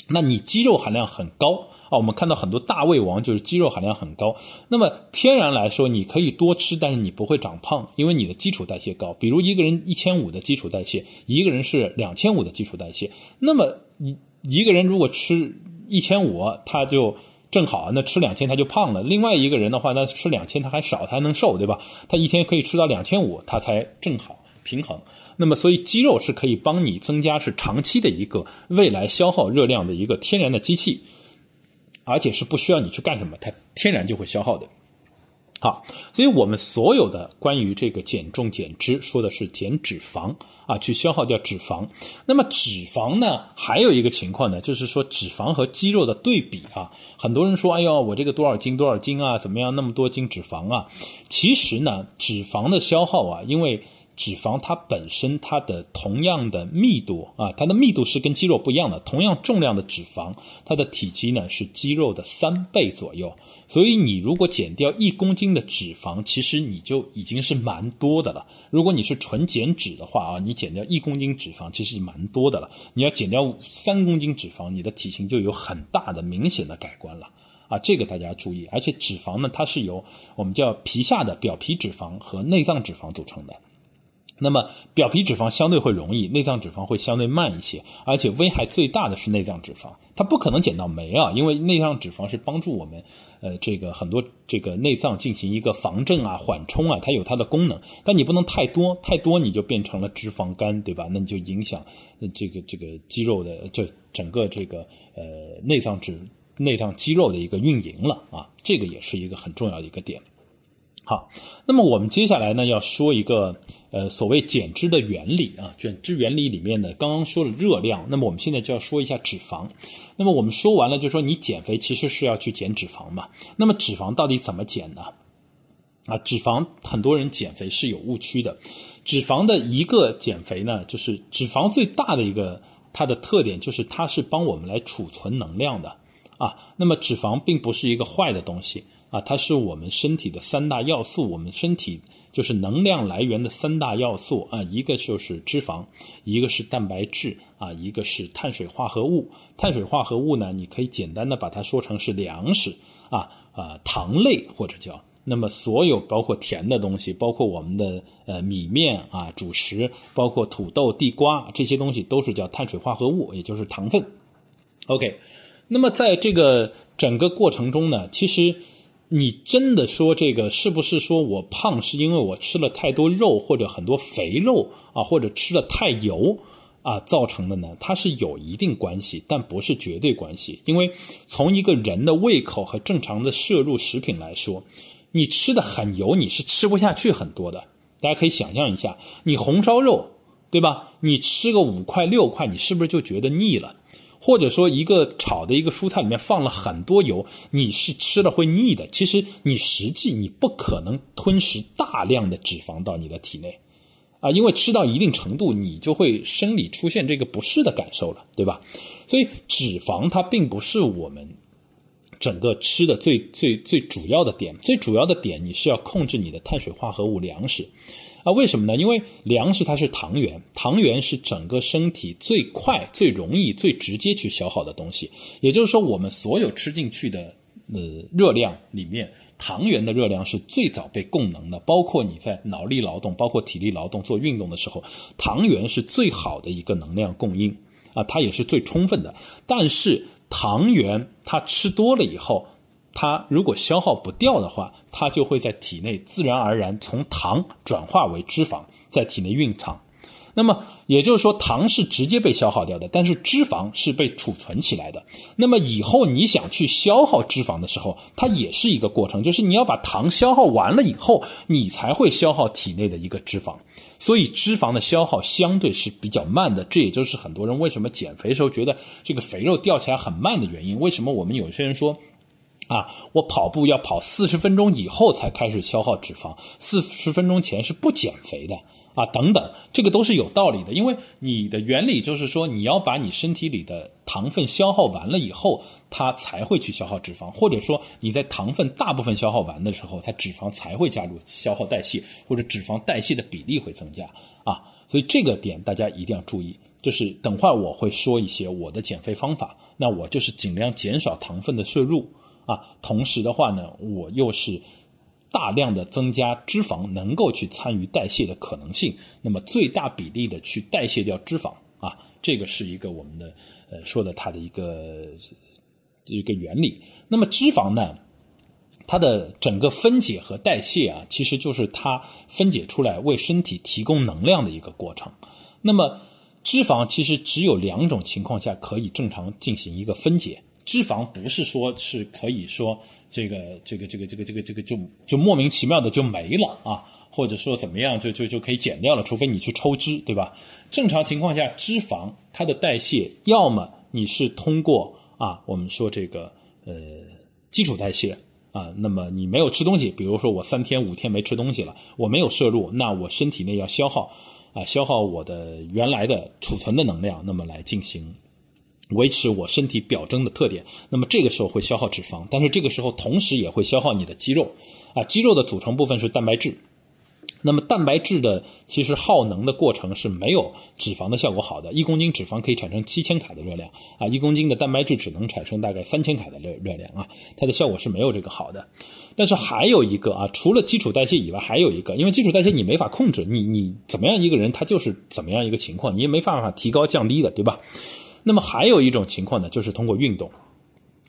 那你肌肉含量很高啊，我们看到很多大胃王就是肌肉含量很高。那么天然来说，你可以多吃，但是你不会长胖，因为你的基础代谢高。比如一个人一千五的基础代谢，一个人是两千五的基础代谢。那么一一个人如果吃一千五，他就正好，那吃两千他就胖了。另外一个人的话，那吃两千他还少，他还能瘦，对吧？他一天可以吃到两千五，他才正好。平衡，那么所以肌肉是可以帮你增加是长期的一个未来消耗热量的一个天然的机器，而且是不需要你去干什么，它天然就会消耗的。好，所以我们所有的关于这个减重减脂说的是减脂肪啊，去消耗掉脂肪。那么脂肪呢，还有一个情况呢，就是说脂肪和肌肉的对比啊。很多人说，哎呦，我这个多少斤多少斤啊，怎么样那么多斤脂肪啊？其实呢，脂肪的消耗啊，因为脂肪它本身它的同样的密度啊，它的密度是跟肌肉不一样的。同样重量的脂肪，它的体积呢是肌肉的三倍左右。所以你如果减掉一公斤的脂肪，其实你就已经是蛮多的了。如果你是纯减脂的话啊，你减掉一公斤脂肪其实蛮多的了。你要减掉三公斤脂肪，你的体型就有很大的明显的改观了啊！这个大家注意。而且脂肪呢，它是由我们叫皮下的表皮脂肪和内脏脂肪组成的。那么表皮脂肪相对会容易，内脏脂肪会相对慢一些，而且危害最大的是内脏脂肪，它不可能减到没啊，因为内脏脂肪是帮助我们，呃，这个很多这个内脏进行一个防震啊、缓冲啊，它有它的功能，但你不能太多，太多你就变成了脂肪肝，对吧？那你就影响这个这个肌肉的，就整个这个呃内脏脂、内脏肌肉的一个运营了啊，这个也是一个很重要的一个点。好，那么我们接下来呢要说一个呃所谓减脂的原理啊，减脂原理里面呢刚刚说了热量，那么我们现在就要说一下脂肪。那么我们说完了，就说你减肥其实是要去减脂肪嘛。那么脂肪到底怎么减呢？啊，脂肪很多人减肥是有误区的。脂肪的一个减肥呢，就是脂肪最大的一个它的特点就是它是帮我们来储存能量的啊。那么脂肪并不是一个坏的东西。啊，它是我们身体的三大要素，我们身体就是能量来源的三大要素啊，一个就是脂肪，一个是蛋白质啊，一个是碳水化合物。碳水化合物呢，你可以简单的把它说成是粮食啊啊，糖类或者叫那么所有包括甜的东西，包括我们的呃米面啊主食，包括土豆、地瓜这些东西都是叫碳水化合物，也就是糖分。OK，那么在这个整个过程中呢，其实。你真的说这个是不是说我胖是因为我吃了太多肉或者很多肥肉啊，或者吃的太油啊造成的呢？它是有一定关系，但不是绝对关系。因为从一个人的胃口和正常的摄入食品来说，你吃的很油，你是吃不下去很多的。大家可以想象一下，你红烧肉，对吧？你吃个五块六块，你是不是就觉得腻了？或者说，一个炒的一个蔬菜里面放了很多油，你是吃了会腻的。其实你实际你不可能吞食大量的脂肪到你的体内，啊，因为吃到一定程度，你就会生理出现这个不适的感受了，对吧？所以脂肪它并不是我们整个吃的最最最主要的点，最主要的点你是要控制你的碳水化合物粮食。啊，为什么呢？因为粮食它是糖原，糖原是整个身体最快、最容易、最直接去消耗的东西。也就是说，我们所有吃进去的呃热量里面，糖原的热量是最早被供能的。包括你在脑力劳动、包括体力劳动做运动的时候，糖原是最好的一个能量供应啊，它也是最充分的。但是糖原它吃多了以后，它如果消耗不掉的话，它就会在体内自然而然从糖转化为脂肪，在体内蕴藏。那么也就是说，糖是直接被消耗掉的，但是脂肪是被储存起来的。那么以后你想去消耗脂肪的时候，它也是一个过程，就是你要把糖消耗完了以后，你才会消耗体内的一个脂肪。所以脂肪的消耗相对是比较慢的，这也就是很多人为什么减肥时候觉得这个肥肉掉起来很慢的原因。为什么我们有些人说？啊，我跑步要跑四十分钟以后才开始消耗脂肪，四十分钟前是不减肥的啊，等等，这个都是有道理的，因为你的原理就是说，你要把你身体里的糖分消耗完了以后，它才会去消耗脂肪，或者说你在糖分大部分消耗完的时候，它脂肪才会加入消耗代谢，或者脂肪代谢的比例会增加啊，所以这个点大家一定要注意。就是等会儿我会说一些我的减肥方法，那我就是尽量减少糖分的摄入。啊，同时的话呢，我又是大量的增加脂肪能够去参与代谢的可能性，那么最大比例的去代谢掉脂肪啊，这个是一个我们的呃说的它的一个一个原理。那么脂肪呢，它的整个分解和代谢啊，其实就是它分解出来为身体提供能量的一个过程。那么脂肪其实只有两种情况下可以正常进行一个分解。脂肪不是说是可以说这个这个这个这个这个这个就就莫名其妙的就没了啊，或者说怎么样就就就可以减掉了，除非你去抽脂，对吧？正常情况下，脂肪它的代谢，要么你是通过啊，我们说这个呃基础代谢啊，那么你没有吃东西，比如说我三天五天没吃东西了，我没有摄入，那我身体内要消耗啊，消耗我的原来的储存的能量，那么来进行。维持我身体表征的特点，那么这个时候会消耗脂肪，但是这个时候同时也会消耗你的肌肉，啊，肌肉的组成部分是蛋白质，那么蛋白质的其实耗能的过程是没有脂肪的效果好的，一公斤脂肪可以产生七千卡的热量，啊，一公斤的蛋白质只能产生大概三千卡的热热量啊，它的效果是没有这个好的。但是还有一个啊，除了基础代谢以外，还有一个，因为基础代谢你没法控制，你你怎么样一个人他就是怎么样一个情况，你也没办法提高降低的，对吧？那么还有一种情况呢，就是通过运动，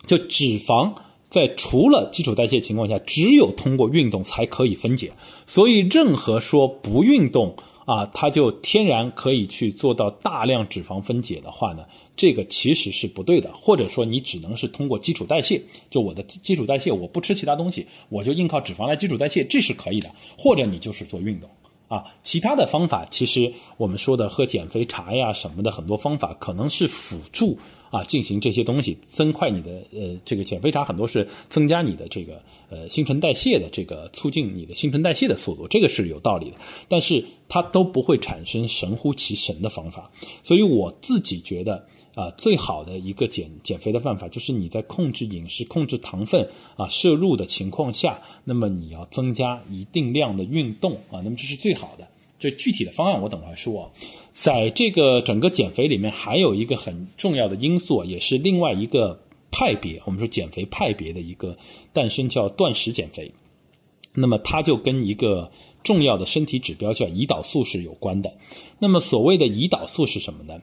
就脂肪在除了基础代谢情况下，只有通过运动才可以分解。所以，任何说不运动啊，它就天然可以去做到大量脂肪分解的话呢，这个其实是不对的。或者说，你只能是通过基础代谢，就我的基础代谢，我不吃其他东西，我就硬靠脂肪来基础代谢，这是可以的。或者你就是做运动。啊，其他的方法其实我们说的喝减肥茶呀什么的很多方法可能是辅助啊进行这些东西增快你的呃这个减肥茶很多是增加你的这个呃新陈代谢的这个促进你的新陈代谢的速度这个是有道理的，但是它都不会产生神乎其神的方法，所以我自己觉得。啊，最好的一个减减肥的办法就是你在控制饮食、控制糖分啊摄入的情况下，那么你要增加一定量的运动啊，那么这是最好的。这具体的方案我等会儿说。在这个整个减肥里面，还有一个很重要的因素，也是另外一个派别，我们说减肥派别的一个诞生，叫断食减肥。那么它就跟一个重要的身体指标叫胰岛素是有关的。那么所谓的胰岛素是什么呢？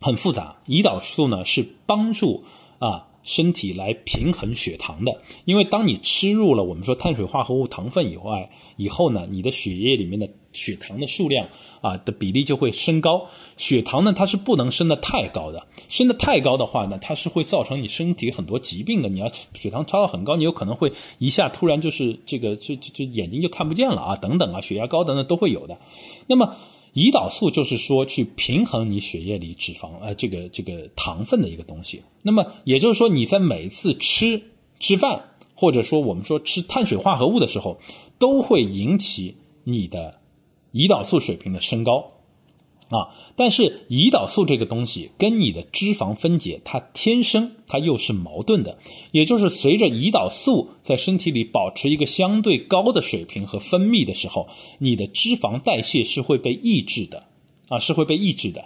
很复杂，胰岛素呢是帮助啊身体来平衡血糖的，因为当你吃入了我们说碳水化合物糖分以外，以后呢，你的血液里面的血糖的数量啊的比例就会升高。血糖呢它是不能升的太高的，升的太高的话呢，它是会造成你身体很多疾病的。你要血糖超到很高，你有可能会一下突然就是这个就就就眼睛就看不见了啊，等等啊，血压高等等都会有的。那么。胰岛素就是说去平衡你血液里脂肪，呃，这个这个糖分的一个东西。那么也就是说，你在每次吃吃饭，或者说我们说吃碳水化合物的时候，都会引起你的胰岛素水平的升高。啊，但是胰岛素这个东西跟你的脂肪分解，它天生它又是矛盾的。也就是随着胰岛素在身体里保持一个相对高的水平和分泌的时候，你的脂肪代谢是会被抑制的，啊，是会被抑制的。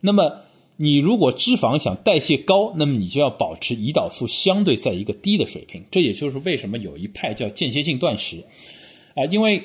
那么你如果脂肪想代谢高，那么你就要保持胰岛素相对在一个低的水平。这也就是为什么有一派叫间歇性断食，啊，因为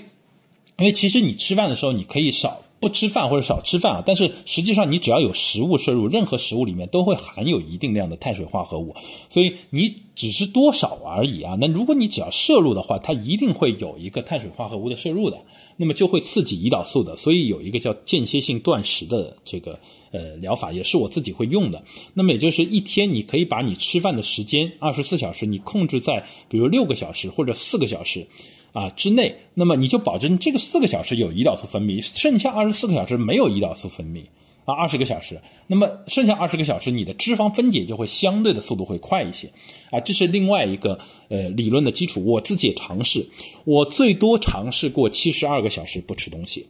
因为其实你吃饭的时候你可以少。不吃饭或者少吃饭啊，但是实际上你只要有食物摄入，任何食物里面都会含有一定量的碳水化合物，所以你只是多少而已啊。那如果你只要摄入的话，它一定会有一个碳水化合物的摄入的，那么就会刺激胰岛素的。所以有一个叫间歇性断食的这个呃疗法，也是我自己会用的。那么也就是一天你可以把你吃饭的时间二十四小时，你控制在比如六个小时或者四个小时。啊之内，那么你就保证这个四个小时有胰岛素分泌，剩下二十四个小时没有胰岛素分泌啊，二十个小时，那么剩下二十个小时你的脂肪分解就会相对的速度会快一些啊，这是另外一个呃理论的基础。我自己也尝试，我最多尝试过七十二个小时不吃东西，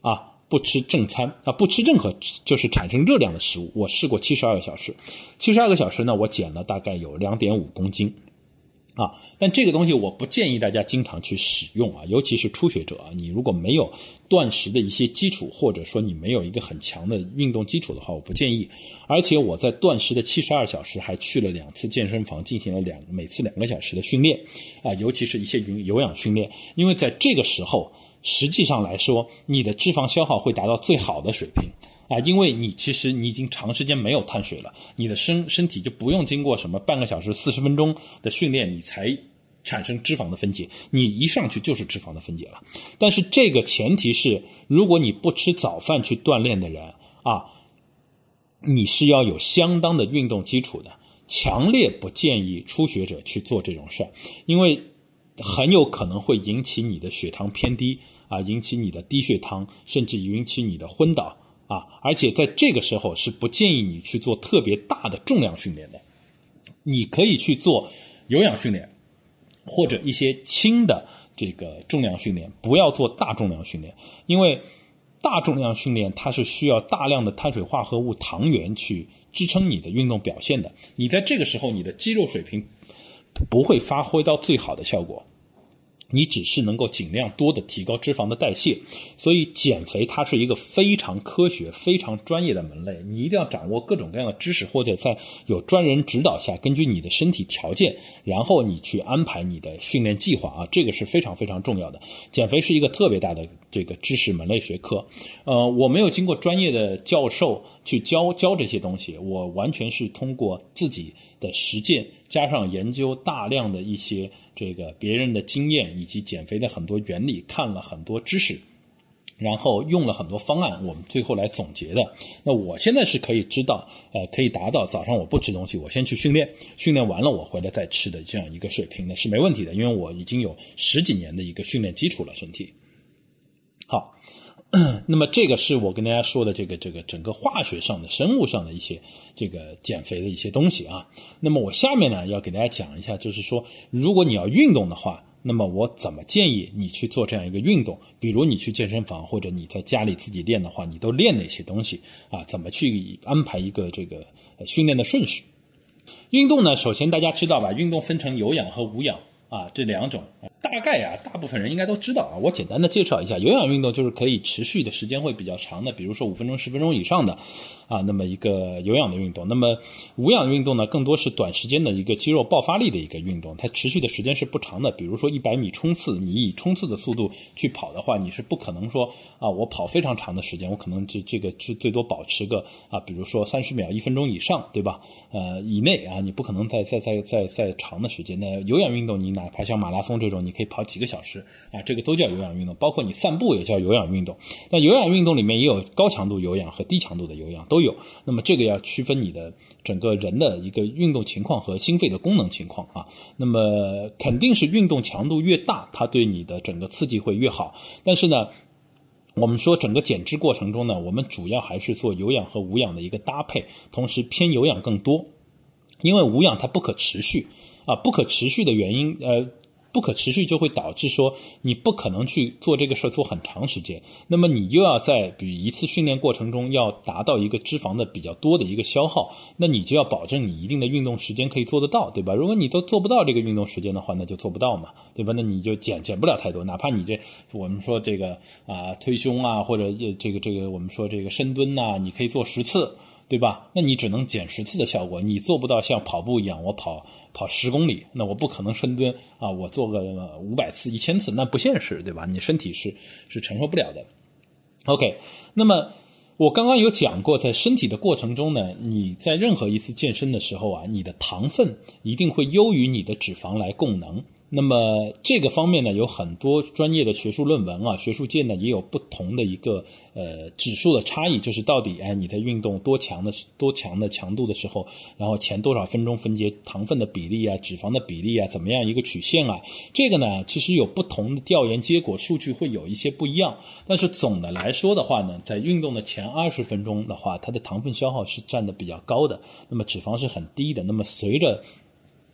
啊，不吃正餐啊，不吃任何就是产生热量的食物，我试过七十二个小时，七十二个小时呢，我减了大概有两点五公斤。啊，但这个东西我不建议大家经常去使用啊，尤其是初学者啊。你如果没有断食的一些基础，或者说你没有一个很强的运动基础的话，我不建议。而且我在断食的七十二小时还去了两次健身房，进行了两每次两个小时的训练啊，尤其是一些有氧训练，因为在这个时候，实际上来说，你的脂肪消耗会达到最好的水平。啊，因为你其实你已经长时间没有碳水了，你的身身体就不用经过什么半个小时、四十分钟的训练，你才产生脂肪的分解，你一上去就是脂肪的分解了。但是这个前提是，如果你不吃早饭去锻炼的人啊，你是要有相当的运动基础的，强烈不建议初学者去做这种事儿，因为很有可能会引起你的血糖偏低啊，引起你的低血糖，甚至引起你的昏倒。啊，而且在这个时候是不建议你去做特别大的重量训练的，你可以去做有氧训练，或者一些轻的这个重量训练，不要做大重量训练，因为大重量训练它是需要大量的碳水化合物糖原去支撑你的运动表现的，你在这个时候你的肌肉水平不会发挥到最好的效果。你只是能够尽量多的提高脂肪的代谢，所以减肥它是一个非常科学、非常专业的门类。你一定要掌握各种各样的知识，或者在有专人指导下，根据你的身体条件，然后你去安排你的训练计划啊，这个是非常非常重要的。减肥是一个特别大的这个知识门类学科，呃，我没有经过专业的教授去教教这些东西，我完全是通过自己的实践。加上研究大量的一些这个别人的经验以及减肥的很多原理，看了很多知识，然后用了很多方案，我们最后来总结的。那我现在是可以知道，呃，可以达到早上我不吃东西，我先去训练，训练完了我回来再吃的这样一个水平的是没问题的，因为我已经有十几年的一个训练基础了，身体。好。那么这个是我跟大家说的这个这个整个化学上的、生物上的一些这个减肥的一些东西啊。那么我下面呢要给大家讲一下，就是说如果你要运动的话，那么我怎么建议你去做这样一个运动？比如你去健身房或者你在家里自己练的话，你都练哪些东西啊？怎么去安排一个这个训练的顺序？运动呢，首先大家知道吧，运动分成有氧和无氧。啊，这两种大概啊，大部分人应该都知道啊。我简单的介绍一下，有氧运动就是可以持续的时间会比较长的，比如说五分钟、十分钟以上的。啊，那么一个有氧的运动，那么无氧运动呢，更多是短时间的一个肌肉爆发力的一个运动，它持续的时间是不长的。比如说一百米冲刺，你以冲刺的速度去跑的话，你是不可能说啊，我跑非常长的时间，我可能这这个是最多保持个啊，比如说三十秒、一分钟以上，对吧？呃，以内啊，你不可能再再再再再长的时间。那有氧运动，你哪怕像马拉松这种，你可以跑几个小时啊，这个都叫有氧运动。包括你散步也叫有氧运动。那有氧运动里面也有高强度有氧和低强度的有氧都。有，那么这个要区分你的整个人的一个运动情况和心肺的功能情况啊。那么肯定是运动强度越大，它对你的整个刺激会越好。但是呢，我们说整个减脂过程中呢，我们主要还是做有氧和无氧的一个搭配，同时偏有氧更多，因为无氧它不可持续啊，不可持续的原因呃。不可持续就会导致说你不可能去做这个事儿做很长时间，那么你又要在比一次训练过程中要达到一个脂肪的比较多的一个消耗，那你就要保证你一定的运动时间可以做得到，对吧？如果你都做不到这个运动时间的话，那就做不到嘛，对吧？那你就减减不了太多，哪怕你这我们说这个啊推胸啊或者这个这个我们说这个深蹲呐，你可以做十次。对吧？那你只能减十次的效果，你做不到像跑步一样，我跑跑十公里，那我不可能深蹲啊，我做个五百次、一千次，那不现实，对吧？你身体是是承受不了的。OK，那么我刚刚有讲过，在身体的过程中呢，你在任何一次健身的时候啊，你的糖分一定会优于你的脂肪来供能。那么这个方面呢，有很多专业的学术论文啊，学术界呢也有不同的一个呃指数的差异，就是到底哎你在运动多强的多强的强度的时候，然后前多少分钟分解糖分的比例啊，脂肪的比例啊，怎么样一个曲线啊？这个呢其实有不同的调研结果，数据会有一些不一样。但是总的来说的话呢，在运动的前二十分钟的话，它的糖分消耗是占的比较高的，那么脂肪是很低的。那么随着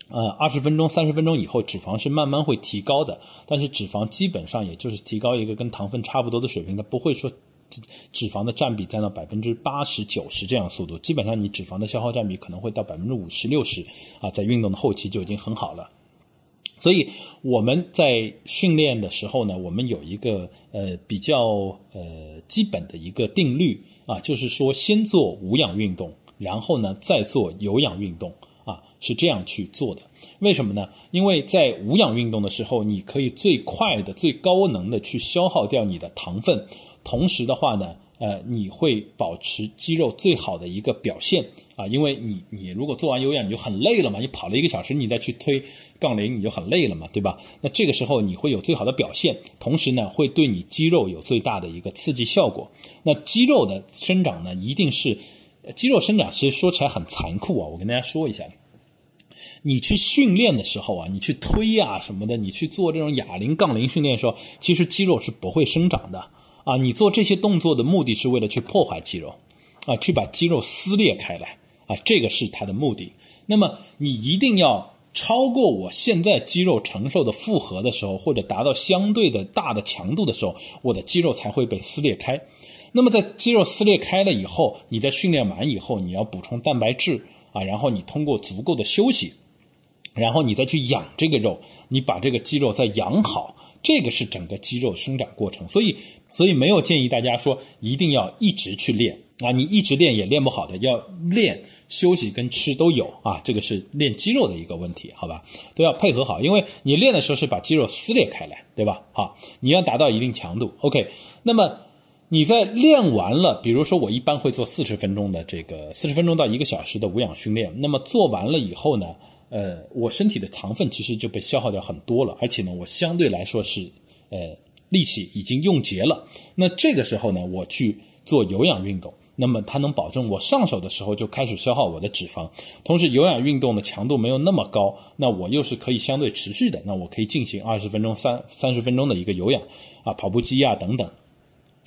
呃，二十分钟、三十分钟以后，脂肪是慢慢会提高的，但是脂肪基本上也就是提高一个跟糖分差不多的水平，它不会说脂肪的占比占到百分之八十九十这样速度，基本上你脂肪的消耗占比可能会到百分之五十六十啊，在运动的后期就已经很好了。所以我们在训练的时候呢，我们有一个呃比较呃基本的一个定律啊，就是说先做无氧运动，然后呢再做有氧运动。是这样去做的，为什么呢？因为在无氧运动的时候，你可以最快的、最高能的去消耗掉你的糖分，同时的话呢，呃，你会保持肌肉最好的一个表现啊。因为你你如果做完有氧你就很累了嘛，你跑了一个小时，你再去推杠铃你就很累了嘛，对吧？那这个时候你会有最好的表现，同时呢，会对你肌肉有最大的一个刺激效果。那肌肉的生长呢，一定是肌肉生长，其实说起来很残酷啊。我跟大家说一下。你去训练的时候啊，你去推呀什么的，你去做这种哑铃、杠铃训练的时候，其实肌肉是不会生长的啊。你做这些动作的目的是为了去破坏肌肉，啊，去把肌肉撕裂开来啊，这个是它的目的。那么你一定要超过我现在肌肉承受的负荷的时候，或者达到相对的大的强度的时候，我的肌肉才会被撕裂开。那么在肌肉撕裂开了以后，你在训练完以后，你要补充蛋白质啊，然后你通过足够的休息。然后你再去养这个肉，你把这个肌肉再养好，这个是整个肌肉生长过程。所以，所以没有建议大家说一定要一直去练啊，你一直练也练不好的，要练休息跟吃都有啊，这个是练肌肉的一个问题，好吧？都要配合好，因为你练的时候是把肌肉撕裂开来，对吧？好，你要达到一定强度，OK。那么你在练完了，比如说我一般会做四十分钟的这个四十分钟到一个小时的无氧训练，那么做完了以后呢？呃，我身体的糖分其实就被消耗掉很多了，而且呢，我相对来说是呃力气已经用竭了。那这个时候呢，我去做有氧运动，那么它能保证我上手的时候就开始消耗我的脂肪，同时有氧运动的强度没有那么高，那我又是可以相对持续的，那我可以进行二十分钟、三三十分钟的一个有氧啊，跑步机啊等等。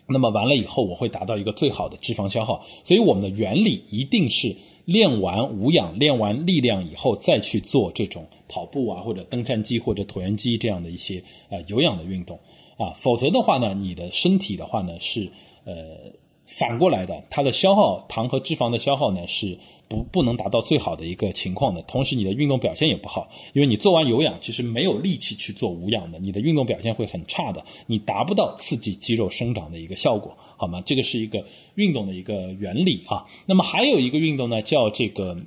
那么完了以后，我会达到一个最好的脂肪消耗。所以我们的原理一定是。练完无氧、练完力量以后，再去做这种跑步啊，或者登山机或者椭圆机这样的一些呃有氧的运动啊，否则的话呢，你的身体的话呢是呃。反过来的，它的消耗糖和脂肪的消耗呢是不不能达到最好的一个情况的，同时你的运动表现也不好，因为你做完有氧其实没有力气去做无氧的，你的运动表现会很差的，你达不到刺激肌肉生长的一个效果，好吗？这个是一个运动的一个原理啊。那么还有一个运动呢，叫这个。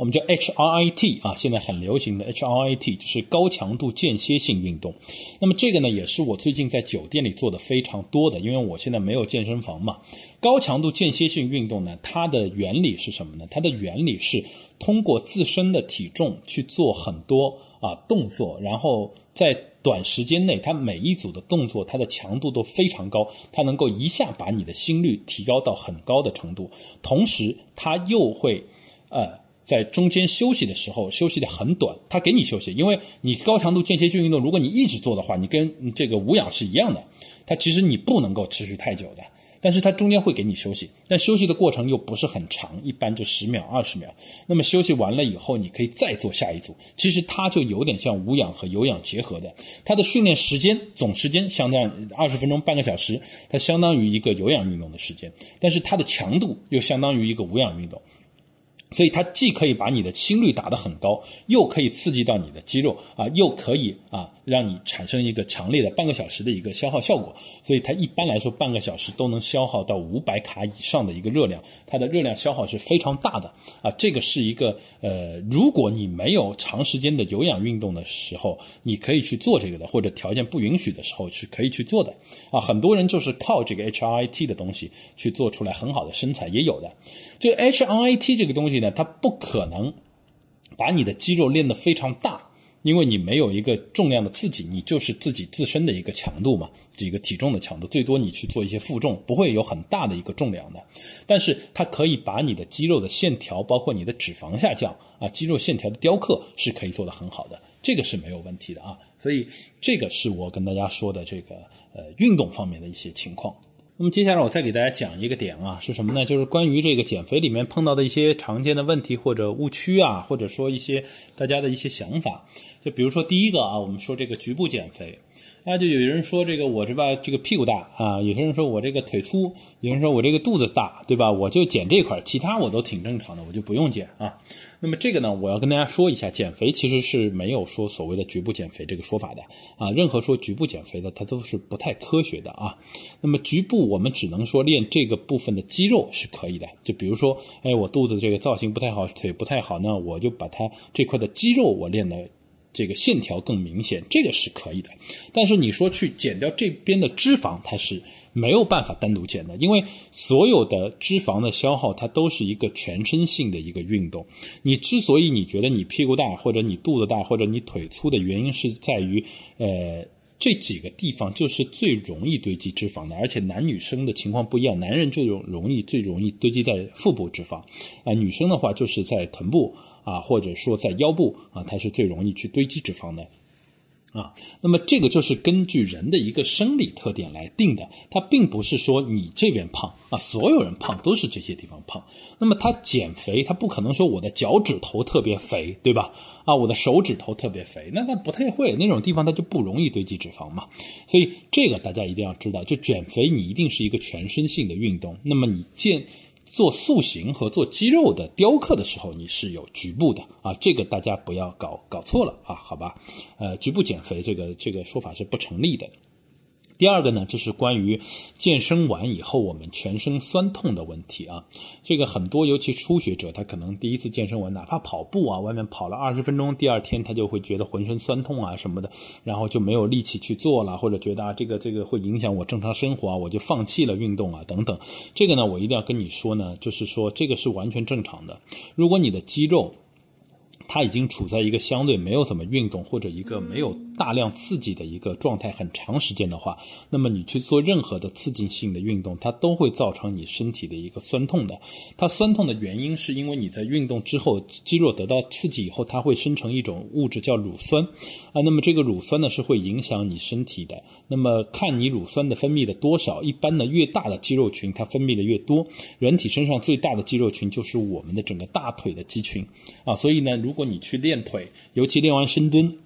我们叫 HRIT 啊，现在很流行的 HRIT 就是高强度间歇性运动。那么这个呢，也是我最近在酒店里做的非常多的，因为我现在没有健身房嘛。高强度间歇性运动呢，它的原理是什么呢？它的原理是通过自身的体重去做很多啊动作，然后在短时间内，它每一组的动作它的强度都非常高，它能够一下把你的心率提高到很高的程度，同时它又会呃。在中间休息的时候，休息的很短，他给你休息，因为你高强度间歇性运动，如果你一直做的话，你跟这个无氧是一样的，它其实你不能够持续太久的，但是它中间会给你休息，但休息的过程又不是很长，一般就十秒、二十秒。那么休息完了以后，你可以再做下一组，其实它就有点像无氧和有氧结合的，它的训练时间总时间相当于二十分钟、半个小时，它相当于一个有氧运动的时间，但是它的强度又相当于一个无氧运动。所以它既可以把你的心率打得很高，又可以刺激到你的肌肉啊，又可以啊让你产生一个强烈的半个小时的一个消耗效果。所以它一般来说半个小时都能消耗到五百卡以上的一个热量，它的热量消耗是非常大的啊。这个是一个呃，如果你没有长时间的有氧运动的时候，你可以去做这个的，或者条件不允许的时候是可以去做的啊。很多人就是靠这个 HRIT 的东西去做出来很好的身材，也有的。就 HRIT 这个东西呢，它不可能把你的肌肉练得非常大。因为你没有一个重量的刺激，你就是自己自身的一个强度嘛，一个体重的强度，最多你去做一些负重，不会有很大的一个重量的。但是它可以把你的肌肉的线条，包括你的脂肪下降啊，肌肉线条的雕刻是可以做得很好的，这个是没有问题的啊。所以这个是我跟大家说的这个呃运动方面的一些情况。那么接下来我再给大家讲一个点啊，是什么呢？就是关于这个减肥里面碰到的一些常见的问题或者误区啊，或者说一些大家的一些想法。就比如说第一个啊，我们说这个局部减肥。那就有人说这个我这吧这个屁股大啊，有些人说我这个腿粗，有人说我这个肚子大，对吧？我就减这块，其他我都挺正常的，我就不用减啊。那么这个呢，我要跟大家说一下，减肥其实是没有说所谓的局部减肥这个说法的啊。任何说局部减肥的，它都是不太科学的啊。那么局部我们只能说练这个部分的肌肉是可以的，就比如说，哎，我肚子这个造型不太好，腿不太好呢，我就把它这块的肌肉我练的。这个线条更明显，这个是可以的，但是你说去减掉这边的脂肪，它是没有办法单独减的，因为所有的脂肪的消耗，它都是一个全身性的一个运动。你之所以你觉得你屁股大，或者你肚子大，或者你腿粗的原因，是在于，呃。这几个地方就是最容易堆积脂肪的，而且男女生的情况不一样，男人就容容易最容易堆积在腹部脂肪，啊，女生的话就是在臀部啊，或者说在腰部啊，它是最容易去堆积脂肪的。啊，那么这个就是根据人的一个生理特点来定的，它并不是说你这边胖啊，所有人胖都是这些地方胖。那么他减肥，他不可能说我的脚趾头特别肥，对吧？啊，我的手指头特别肥，那他不太会，那种地方他就不容易堆积脂肪嘛。所以这个大家一定要知道，就减肥你一定是一个全身性的运动。那么你健。做塑形和做肌肉的雕刻的时候，你是有局部的啊，这个大家不要搞搞错了啊，好吧？呃，局部减肥这个这个说法是不成立的。第二个呢，就是关于健身完以后我们全身酸痛的问题啊。这个很多，尤其初学者，他可能第一次健身完，哪怕跑步啊，外面跑了二十分钟，第二天他就会觉得浑身酸痛啊什么的，然后就没有力气去做了，或者觉得啊这个这个会影响我正常生活啊，我就放弃了运动啊等等。这个呢，我一定要跟你说呢，就是说这个是完全正常的。如果你的肌肉，它已经处在一个相对没有怎么运动或者一个没有大量刺激的一个状态很长时间的话，那么你去做任何的刺激性的运动，它都会造成你身体的一个酸痛的。它酸痛的原因是因为你在运动之后，肌肉得到刺激以后，它会生成一种物质叫乳酸啊。那么这个乳酸呢是会影响你身体的。那么看你乳酸的分泌的多少，一般呢越大的肌肉群它分泌的越多。人体身上最大的肌肉群就是我们的整个大腿的肌群啊。所以呢，如果如果你去练腿，尤其练完深蹲，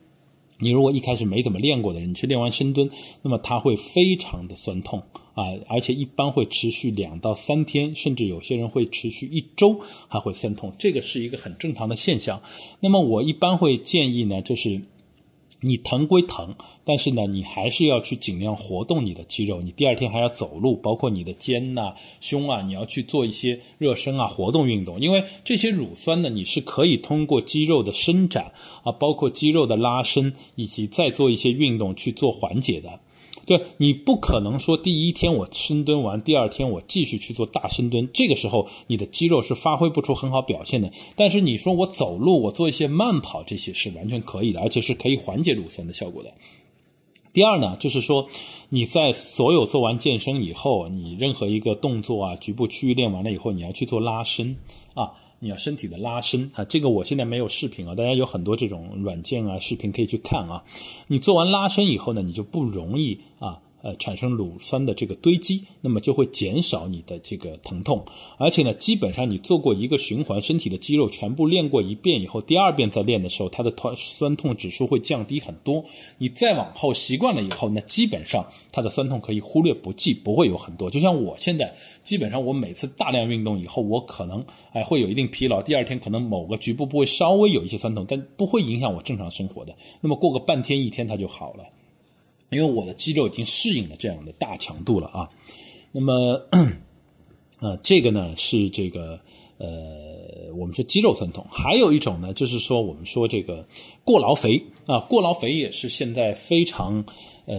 你如果一开始没怎么练过的人，你去练完深蹲，那么它会非常的酸痛啊，而且一般会持续两到三天，甚至有些人会持续一周还会酸痛，这个是一个很正常的现象。那么我一般会建议呢，就是。你疼归疼，但是呢，你还是要去尽量活动你的肌肉。你第二天还要走路，包括你的肩呐、胸啊，你要去做一些热身啊、活动运动。因为这些乳酸呢，你是可以通过肌肉的伸展啊，包括肌肉的拉伸，以及再做一些运动去做缓解的。对你不可能说第一天我深蹲完，第二天我继续去做大深蹲，这个时候你的肌肉是发挥不出很好表现的。但是你说我走路，我做一些慢跑，这些是完全可以的，而且是可以缓解乳酸的效果的。第二呢，就是说你在所有做完健身以后，你任何一个动作啊，局部区域练完了以后，你要去做拉伸啊。你要身体的拉伸啊，这个我现在没有视频啊，大家有很多这种软件啊、视频可以去看啊。你做完拉伸以后呢，你就不容易啊呃产生乳酸的这个堆积，那么就会减少你的这个疼痛。而且呢，基本上你做过一个循环，身体的肌肉全部练过一遍以后，第二遍再练的时候，它的酸酸痛指数会降低很多。你再往后习惯了以后，那基本上它的酸痛可以忽略不计，不会有很多。就像我现在，基本上我每次大量运动以后，我可能哎会有一定疲劳，第二天可能某个局部部位稍微有一些酸痛，但不会影响我正常生活的。那么过个半天一天它就好了，因为我的肌肉已经适应了这样的大强度了啊。那么，<clears throat> 呃，这个呢是这个呃，我们说肌肉酸痛，还有一种呢就是说我们说这个过劳肥啊，过劳肥也是现在非常呃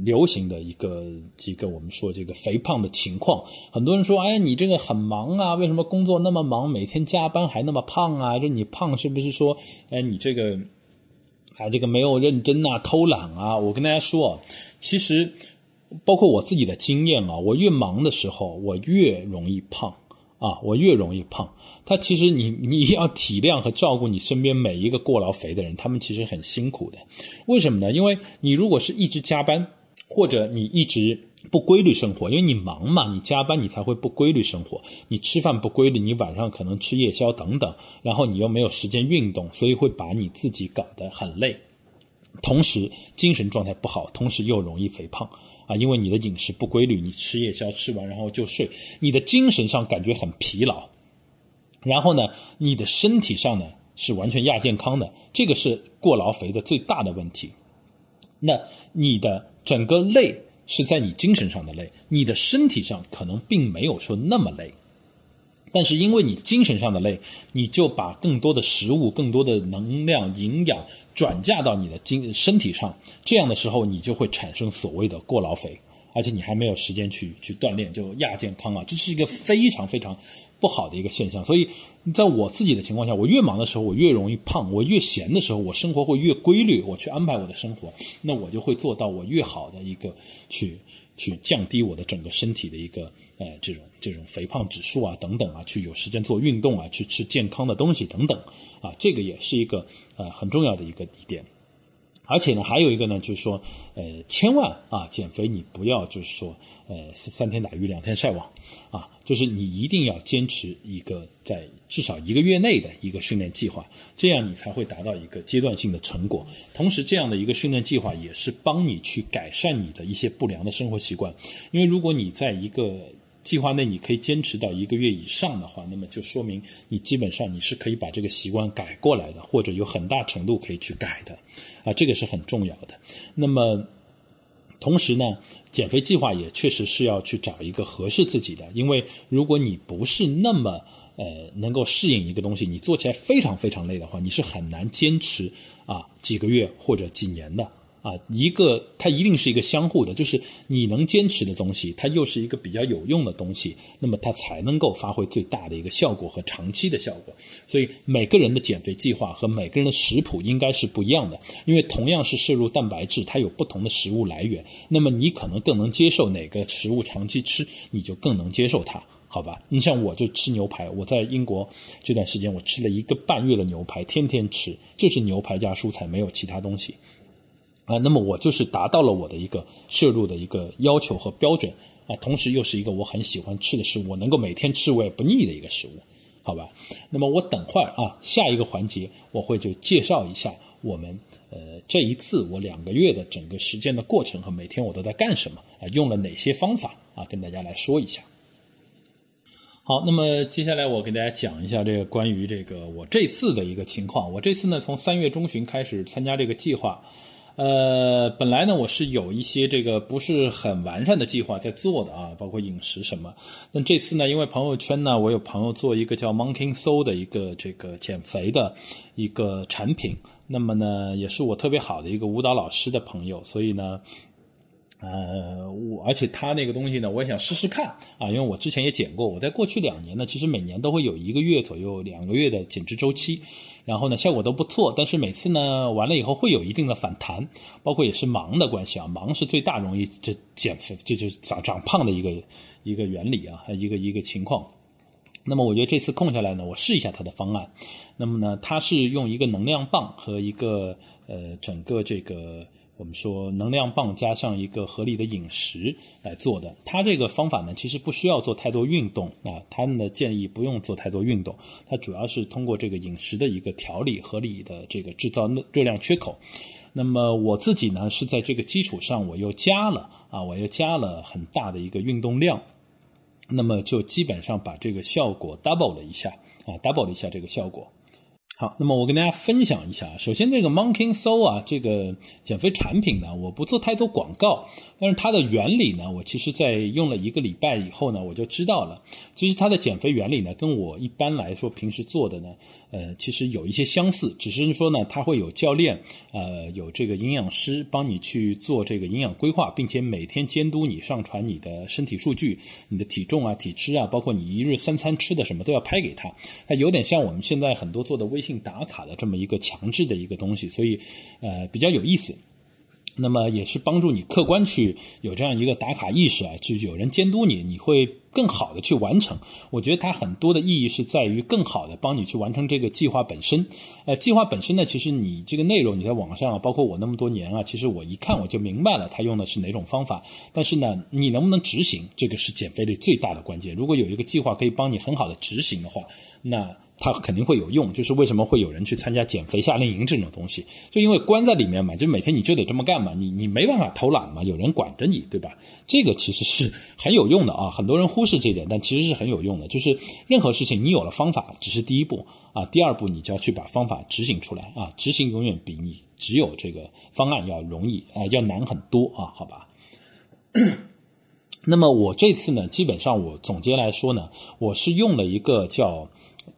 流行的一个一个我们说这个肥胖的情况。很多人说，哎，你这个很忙啊，为什么工作那么忙，每天加班还那么胖啊？这你胖是不是说，哎，你这个？啊，这个没有认真啊，偷懒啊！我跟大家说，其实包括我自己的经验啊，我越忙的时候，我越容易胖啊，我越容易胖。他其实你你要体谅和照顾你身边每一个过劳肥的人，他们其实很辛苦的。为什么呢？因为你如果是一直加班，或者你一直。不规律生活，因为你忙嘛，你加班你才会不规律生活。你吃饭不规律，你晚上可能吃夜宵等等，然后你又没有时间运动，所以会把你自己搞得很累，同时精神状态不好，同时又容易肥胖啊，因为你的饮食不规律，你吃夜宵吃完然后就睡，你的精神上感觉很疲劳，然后呢，你的身体上呢是完全亚健康的，这个是过劳肥的最大的问题。那你的整个累。是在你精神上的累，你的身体上可能并没有说那么累，但是因为你精神上的累，你就把更多的食物、更多的能量、营养转嫁到你的精身体上，这样的时候你就会产生所谓的过劳肥，而且你还没有时间去去锻炼，就亚健康啊，这是一个非常非常。不好的一个现象，所以在我自己的情况下，我越忙的时候，我越容易胖；我越闲的时候，我生活会越规律，我去安排我的生活，那我就会做到我越好的一个去去降低我的整个身体的一个呃这种这种肥胖指数啊等等啊，去有时间做运动啊，去吃健康的东西等等。啊，这个也是一个呃很重要的一个一点。而且呢，还有一个呢，就是说，呃，千万啊，减肥你不要就是说，呃，三天打鱼两天晒网，啊，就是你一定要坚持一个在至少一个月内的一个训练计划，这样你才会达到一个阶段性的成果。同时，这样的一个训练计划也是帮你去改善你的一些不良的生活习惯，因为如果你在一个计划内你可以坚持到一个月以上的话，那么就说明你基本上你是可以把这个习惯改过来的，或者有很大程度可以去改的，啊，这个是很重要的。那么同时呢，减肥计划也确实是要去找一个合适自己的，因为如果你不是那么呃能够适应一个东西，你做起来非常非常累的话，你是很难坚持啊几个月或者几年的。啊，一个它一定是一个相互的，就是你能坚持的东西，它又是一个比较有用的东西，那么它才能够发挥最大的一个效果和长期的效果。所以每个人的减肥计划和每个人的食谱应该是不一样的，因为同样是摄入蛋白质，它有不同的食物来源，那么你可能更能接受哪个食物长期吃，你就更能接受它，好吧？你像我就吃牛排，我在英国这段时间我吃了一个半月的牛排，天天吃，就是牛排加蔬菜，没有其他东西。啊，那么我就是达到了我的一个摄入的一个要求和标准啊，同时又是一个我很喜欢吃的食物，我能够每天吃我也不腻的一个食物，好吧？那么我等会儿啊，下一个环节我会就介绍一下我们呃这一次我两个月的整个时间的过程和每天我都在干什么啊，用了哪些方法啊，跟大家来说一下。好，那么接下来我给大家讲一下这个关于这个我这次的一个情况。我这次呢从三月中旬开始参加这个计划。呃，本来呢，我是有一些这个不是很完善的计划在做的啊，包括饮食什么。那这次呢，因为朋友圈呢，我有朋友做一个叫 Monkey Soul 的一个这个减肥的一个产品，那么呢，也是我特别好的一个舞蹈老师的朋友，所以呢。呃，我而且他那个东西呢，我也想试试看啊，因为我之前也减过，我在过去两年呢，其实每年都会有一个月左右、两个月的减脂周期，然后呢效果都不错，但是每次呢完了以后会有一定的反弹，包括也是忙的关系啊，忙是最大容易这减肥这就长长胖的一个一个原理啊，一个一个情况。那么我觉得这次空下来呢，我试一下他的方案。那么呢，他是用一个能量棒和一个呃整个这个。我们说能量棒加上一个合理的饮食来做的。它这个方法呢，其实不需要做太多运动啊，他们的建议不用做太多运动，它主要是通过这个饮食的一个调理，合理的这个制造热量缺口。那么我自己呢，是在这个基础上，我又加了啊，我又加了很大的一个运动量，那么就基本上把这个效果 double 了一下啊，double 了一下这个效果。好，那么我跟大家分享一下。首先，这个 Monkey Soul 啊，这个减肥产品呢，我不做太多广告，但是它的原理呢，我其实在用了一个礼拜以后呢，我就知道了。其实它的减肥原理呢，跟我一般来说平时做的呢，呃，其实有一些相似，只是说呢，它会有教练，呃，有这个营养师帮你去做这个营养规划，并且每天监督你上传你的身体数据、你的体重啊、体脂啊，包括你一日三餐吃的什么都要拍给他。它有点像我们现在很多做的微性打卡的这么一个强制的一个东西，所以，呃，比较有意思。那么也是帮助你客观去有这样一个打卡意识啊，就有人监督你，你会更好的去完成。我觉得它很多的意义是在于更好的帮你去完成这个计划本身。呃，计划本身呢，其实你这个内容你在网上，包括我那么多年啊，其实我一看我就明白了，他用的是哪种方法。但是呢，你能不能执行，这个是减肥的最大的关键。如果有一个计划可以帮你很好的执行的话，那。它肯定会有用，就是为什么会有人去参加减肥夏令营这种东西，就因为关在里面嘛，就每天你就得这么干嘛，你你没办法偷懒嘛，有人管着你，对吧？这个其实是很有用的啊，很多人忽视这一点，但其实是很有用的。就是任何事情你有了方法只是第一步啊，第二步你就要去把方法执行出来啊，执行永远比你只有这个方案要容易啊，要难很多啊，好吧？那么我这次呢，基本上我总结来说呢，我是用了一个叫。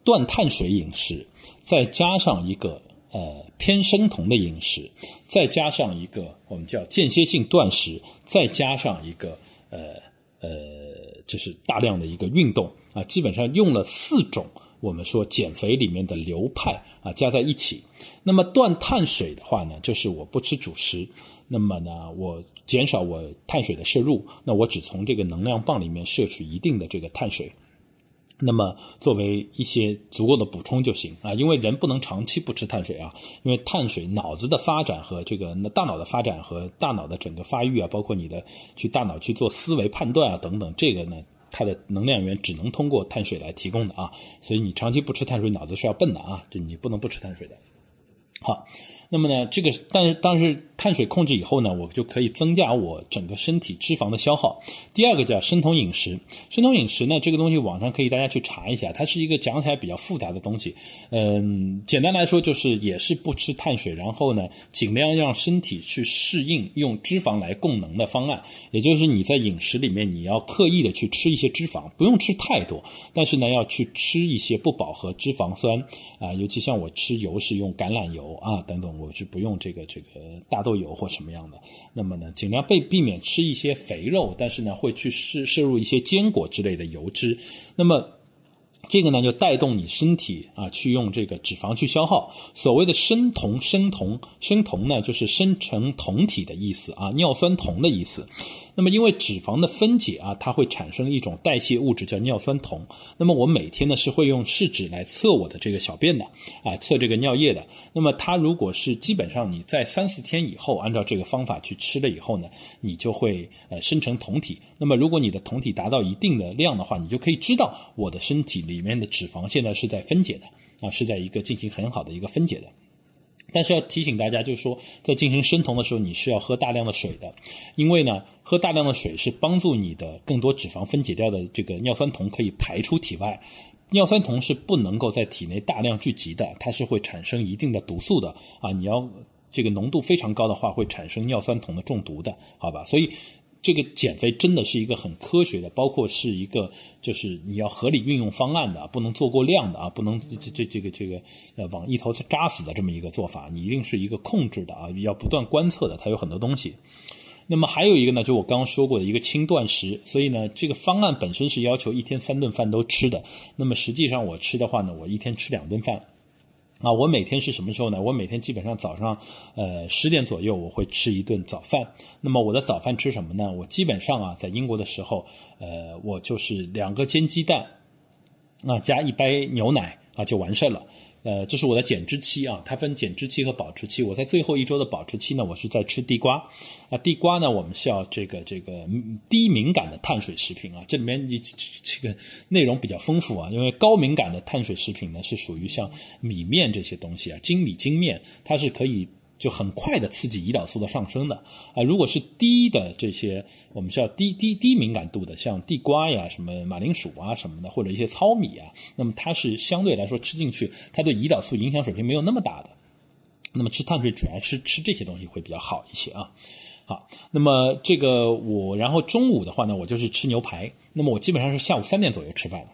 断碳水饮食，再加上一个呃偏生酮的饮食，再加上一个我们叫间歇性断食，再加上一个呃呃，就是大量的一个运动啊，基本上用了四种我们说减肥里面的流派啊加在一起。那么断碳水的话呢，就是我不吃主食，那么呢我减少我碳水的摄入，那我只从这个能量棒里面摄取一定的这个碳水。那么作为一些足够的补充就行啊，因为人不能长期不吃碳水啊，因为碳水脑子的发展和这个大脑的发展和大脑的整个发育啊，包括你的去大脑去做思维判断啊等等，这个呢，它的能量源只能通过碳水来提供的啊，所以你长期不吃碳水，脑子是要笨的啊，就你不能不吃碳水的。好，那么呢，这个但是但是。碳水控制以后呢，我就可以增加我整个身体脂肪的消耗。第二个叫生酮饮食，生酮饮食呢，这个东西网上可以大家去查一下，它是一个讲起来比较复杂的东西。嗯，简单来说就是也是不吃碳水，然后呢，尽量让身体去适应用脂肪来供能的方案。也就是你在饮食里面你要刻意的去吃一些脂肪，不用吃太多，但是呢要去吃一些不饱和脂肪酸啊，尤其像我吃油是用橄榄油啊等等，我是不用这个这个大。豆油或什么样的，那么呢，尽量被避免吃一些肥肉，但是呢，会去摄摄入一些坚果之类的油脂，那么。这个呢，就带动你身体啊，去用这个脂肪去消耗。所谓的生酮，生酮，生酮呢，就是生成酮体的意思啊，尿酸酮的意思。那么，因为脂肪的分解啊，它会产生一种代谢物质叫尿酸酮。那么，我每天呢是会用试纸来测我的这个小便的啊，测这个尿液的。那么，它如果是基本上你在三四天以后按照这个方法去吃了以后呢，你就会呃生成酮体。那么，如果你的酮体达到一定的量的话，你就可以知道我的身体里。里面的脂肪现在是在分解的啊，是在一个进行很好的一个分解的。但是要提醒大家，就是说在进行生酮的时候，你是要喝大量的水的，因为呢，喝大量的水是帮助你的更多脂肪分解掉的这个尿酸酮可以排出体外。尿酸酮是不能够在体内大量聚集的，它是会产生一定的毒素的啊。你要这个浓度非常高的话，会产生尿酸酮的中毒的，好吧？所以。这个减肥真的是一个很科学的，包括是一个就是你要合理运用方案的，不能做过量的啊，不能这这这个这个呃往一头扎死的这么一个做法，你一定是一个控制的啊，要不断观测的，它有很多东西。那么还有一个呢，就我刚刚说过的一个轻断食，所以呢，这个方案本身是要求一天三顿饭都吃的，那么实际上我吃的话呢，我一天吃两顿饭。啊，我每天是什么时候呢？我每天基本上早上，呃，十点左右我会吃一顿早饭。那么我的早饭吃什么呢？我基本上啊，在英国的时候，呃，我就是两个煎鸡蛋，啊，加一杯牛奶啊，就完事了。呃，这是我的减脂期啊，它分减脂期和保持期。我在最后一周的保持期呢，我是在吃地瓜啊。地瓜呢，我们需要这个这个低敏感的碳水食品啊。这里面你这个内容比较丰富啊，因为高敏感的碳水食品呢，是属于像米面这些东西啊，精米精面，它是可以。就很快的刺激胰岛素的上升的啊，如果是低的这些，我们叫低低低敏感度的，像地瓜呀、什么马铃薯啊什么的，或者一些糙米啊，那么它是相对来说吃进去，它对胰岛素影响水平没有那么大的。那么吃碳水主要吃吃这些东西会比较好一些啊。好，那么这个我然后中午的话呢，我就是吃牛排，那么我基本上是下午三点左右吃饭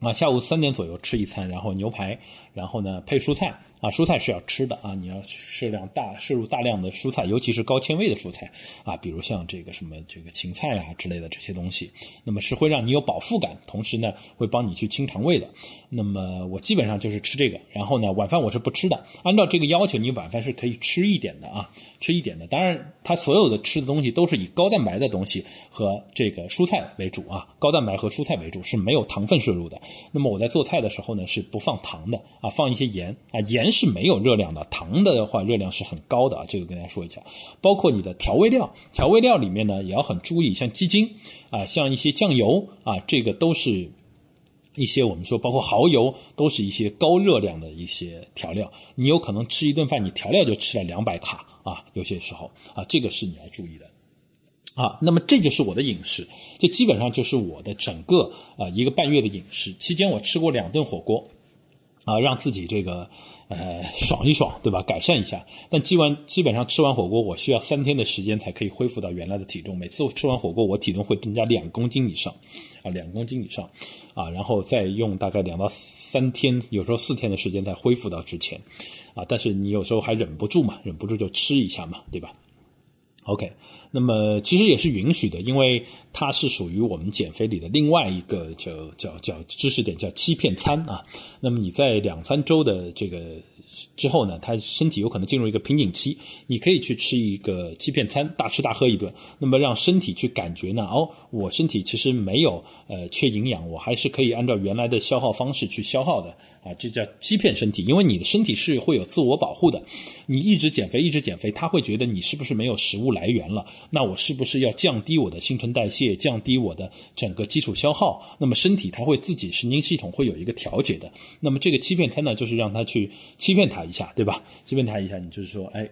啊，下午三点左右吃一餐，然后牛排，然后呢配蔬菜。啊，蔬菜是要吃的啊，你要适量大摄入大量的蔬菜，尤其是高纤维的蔬菜啊，比如像这个什么这个芹菜啊之类的这些东西，那么是会让你有饱腹感，同时呢会帮你去清肠胃的。那么我基本上就是吃这个，然后呢晚饭我是不吃的。按照这个要求，你晚饭是可以吃一点的啊，吃一点的。当然，它所有的吃的东西都是以高蛋白的东西和这个蔬菜为主啊，高蛋白和蔬菜为主是没有糖分摄入的。那么我在做菜的时候呢是不放糖的啊，放一些盐啊，盐。是没有热量的，糖的话热量是很高的啊，这个跟大家说一下。包括你的调味料，调味料里面呢也要很注意，像鸡精啊，像一些酱油啊，这个都是一些我们说包括蚝油，都是一些高热量的一些调料。你有可能吃一顿饭，你调料就吃了两百卡啊，有些时候啊，这个是你要注意的啊。那么这就是我的饮食，这基本上就是我的整个啊一个半月的饮食。期间我吃过两顿火锅啊，让自己这个。呃，爽一爽，对吧？改善一下。但基完基本上吃完火锅，我需要三天的时间才可以恢复到原来的体重。每次我吃完火锅，我体重会增加两公斤以上，啊，两公斤以上，啊，然后再用大概两到三天，有时候四天的时间才恢复到之前，啊，但是你有时候还忍不住嘛，忍不住就吃一下嘛，对吧？OK，那么其实也是允许的，因为它是属于我们减肥里的另外一个叫叫叫知识点，叫欺骗餐啊。那么你在两三周的这个。之后呢，他身体有可能进入一个瓶颈期，你可以去吃一个欺骗餐，大吃大喝一顿，那么让身体去感觉呢，哦，我身体其实没有呃缺营养，我还是可以按照原来的消耗方式去消耗的啊，这叫欺骗身体，因为你的身体是会有自我保护的，你一直减肥一直减肥，他会觉得你是不是没有食物来源了？那我是不是要降低我的新陈代谢，也降低我的整个基础消耗？那么身体它会自己神经系统会有一个调节的，那么这个欺骗它呢，就是让他去欺。骗他一下，对吧？欺骗他一下，你就是说，哎，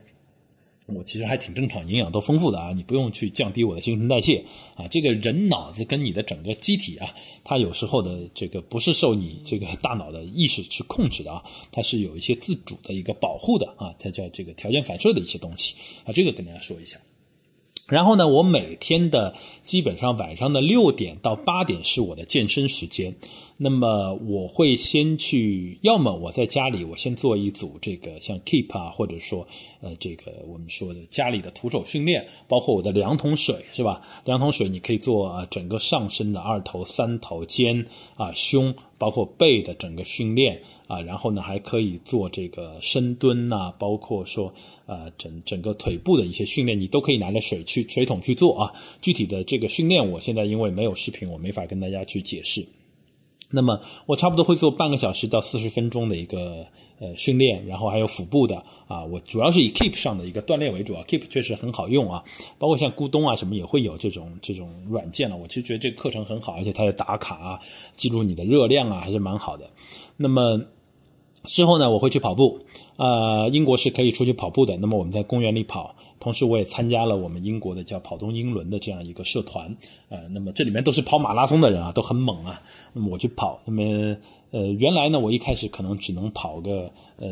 我其实还挺正常，营养都丰富的啊，你不用去降低我的新陈代谢啊。这个人脑子跟你的整个机体啊，它有时候的这个不是受你这个大脑的意识去控制的啊，它是有一些自主的一个保护的啊，它叫这个条件反射的一些东西啊，这个跟大家说一下。然后呢，我每天的基本上晚上的六点到八点是我的健身时间。那么我会先去，要么我在家里，我先做一组这个像 Keep 啊，或者说呃这个我们说的家里的徒手训练，包括我的两桶水是吧？两桶水你可以做啊整个上身的二头、三头、肩啊胸，包括背的整个训练啊，然后呢还可以做这个深蹲呐，包括说呃整整个腿部的一些训练，你都可以拿着水去水桶去做啊。具体的这个训练，我现在因为没有视频，我没法跟大家去解释。那么我差不多会做半个小时到四十分钟的一个呃训练，然后还有腹部的啊，我主要是以 Keep 上的一个锻炼为主啊，Keep 确实很好用啊，包括像咕咚啊什么也会有这种这种软件了，我其实觉得这个课程很好，而且它的打卡啊，记录你的热量啊，还是蛮好的。那么之后呢，我会去跑步，呃，英国是可以出去跑步的，那么我们在公园里跑。同时，我也参加了我们英国的叫“跑通英伦”的这样一个社团，呃，那么这里面都是跑马拉松的人啊，都很猛啊。那么我去跑，那么呃，原来呢，我一开始可能只能跑个呃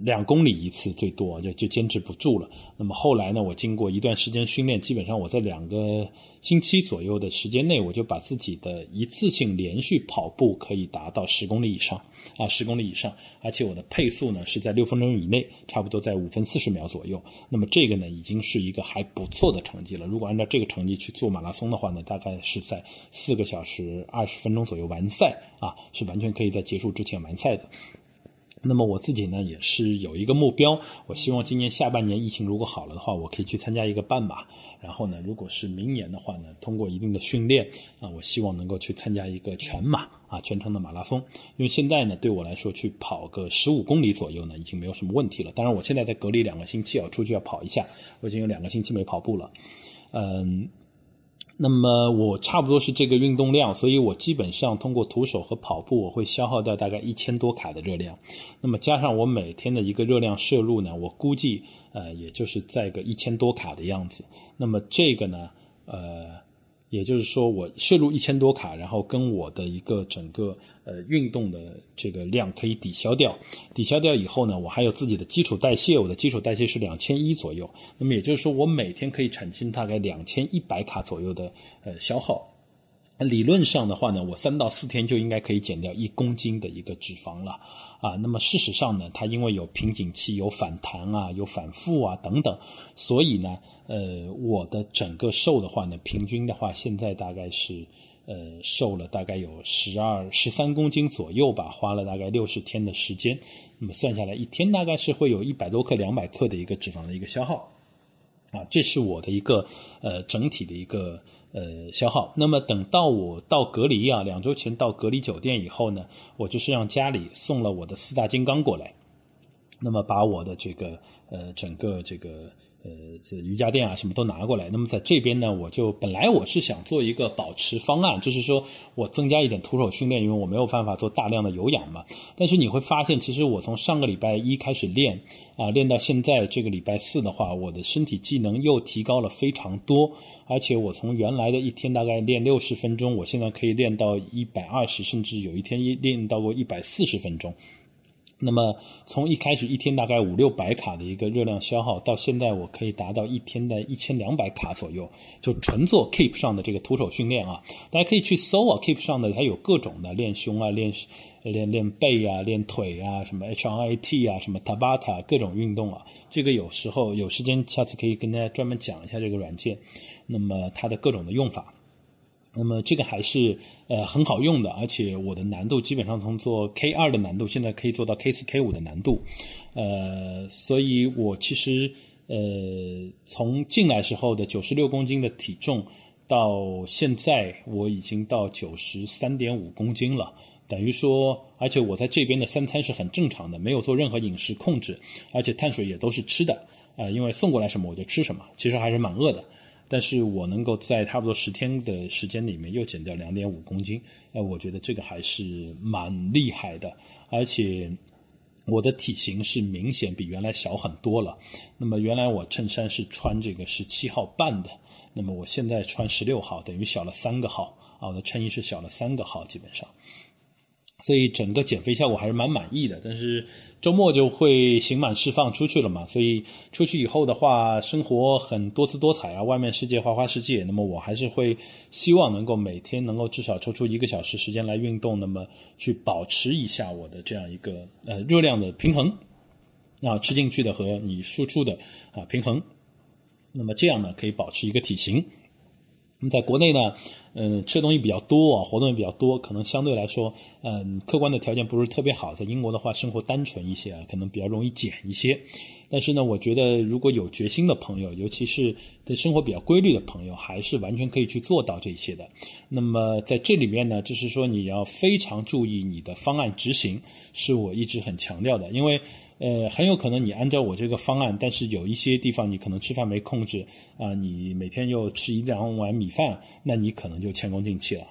两公里一次，最多就就坚持不住了。那么后来呢，我经过一段时间训练，基本上我在两个星期左右的时间内，我就把自己的一次性连续跑步可以达到十公里以上啊，十公里以上，而且我的配速呢是在六分钟以内，差不多在五分四十秒左右。那么这个呢？已经是一个还不错的成绩了。如果按照这个成绩去做马拉松的话呢，大概是在四个小时二十分钟左右完赛啊，是完全可以在结束之前完赛的。那么我自己呢也是有一个目标，我希望今年下半年疫情如果好了的话，我可以去参加一个半马。然后呢，如果是明年的话呢，通过一定的训练啊，我希望能够去参加一个全马啊，全程的马拉松。因为现在呢，对我来说去跑个十五公里左右呢，已经没有什么问题了。当然，我现在在隔离两个星期要，出去要跑一下，我已经有两个星期没跑步了，嗯。那么我差不多是这个运动量，所以我基本上通过徒手和跑步，我会消耗掉大概一千多卡的热量。那么加上我每天的一个热量摄入呢，我估计呃也就是在个一千多卡的样子。那么这个呢，呃。也就是说，我摄入一千多卡，然后跟我的一个整个呃运动的这个量可以抵消掉，抵消掉以后呢，我还有自己的基础代谢，我的基础代谢是两千一左右，那么也就是说，我每天可以产生大概两千一百卡左右的呃消耗。理论上的话呢，我三到四天就应该可以减掉一公斤的一个脂肪了，啊，那么事实上呢，它因为有瓶颈期、有反弹啊、有反复啊等等，所以呢，呃，我的整个瘦的话呢，平均的话，现在大概是呃瘦了大概有十二、十三公斤左右吧，花了大概六十天的时间，那么算下来一天大概是会有一百多克、两百克的一个脂肪的一个消耗，啊，这是我的一个呃整体的一个。呃，消耗。那么等到我到隔离啊，两周前到隔离酒店以后呢，我就是让家里送了我的四大金刚过来，那么把我的这个呃整个这个。呃，这瑜伽垫啊，什么都拿过来。那么在这边呢，我就本来我是想做一个保持方案，就是说我增加一点徒手训练，因为我没有办法做大量的有氧嘛。但是你会发现，其实我从上个礼拜一开始练啊，练到现在这个礼拜四的话，我的身体技能又提高了非常多。而且我从原来的一天大概练六十分钟，我现在可以练到一百二十，甚至有一天一练到过一百四十分钟。那么从一开始一天大概五六百卡的一个热量消耗，到现在我可以达到一天的一千两百卡左右，就纯做 Keep 上的这个徒手训练啊。大家可以去搜啊，Keep 上的它有各种的练胸啊、练练练背啊、练腿啊，什么 HIT 啊、什么 Tabata 各种运动啊。这个有时候有时间下次可以跟大家专门讲一下这个软件，那么它的各种的用法。那么这个还是呃很好用的，而且我的难度基本上从做 K 二的难度，现在可以做到 K 四 K 五的难度，呃，所以我其实呃从进来时候的九十六公斤的体重，到现在我已经到九十三点五公斤了，等于说，而且我在这边的三餐是很正常的，没有做任何饮食控制，而且碳水也都是吃的，呃，因为送过来什么我就吃什么，其实还是蛮饿的。但是我能够在差不多十天的时间里面又减掉两点五公斤，呃，我觉得这个还是蛮厉害的，而且我的体型是明显比原来小很多了。那么原来我衬衫是穿这个十七号半的，那么我现在穿十六号，等于小了三个号啊，我的衬衣是小了三个号，基本上。所以整个减肥效果还是蛮满意的，但是周末就会刑满释放出去了嘛，所以出去以后的话，生活很多姿多彩啊，外面世界花花世界。那么我还是会希望能够每天能够至少抽出一个小时时间来运动，那么去保持一下我的这样一个呃热量的平衡，啊吃进去的和你输出的啊平衡，那么这样呢可以保持一个体型。那么在国内呢？嗯，吃的东西比较多啊，活动也比较多，可能相对来说，嗯，客观的条件不是特别好。在英国的话，生活单纯一些啊，可能比较容易减一些。但是呢，我觉得如果有决心的朋友，尤其是对生活比较规律的朋友，还是完全可以去做到这些的。那么在这里面呢，就是说你要非常注意你的方案执行，是我一直很强调的，因为。呃，很有可能你按照我这个方案，但是有一些地方你可能吃饭没控制啊，你每天又吃一两碗米饭，那你可能就前功尽弃了。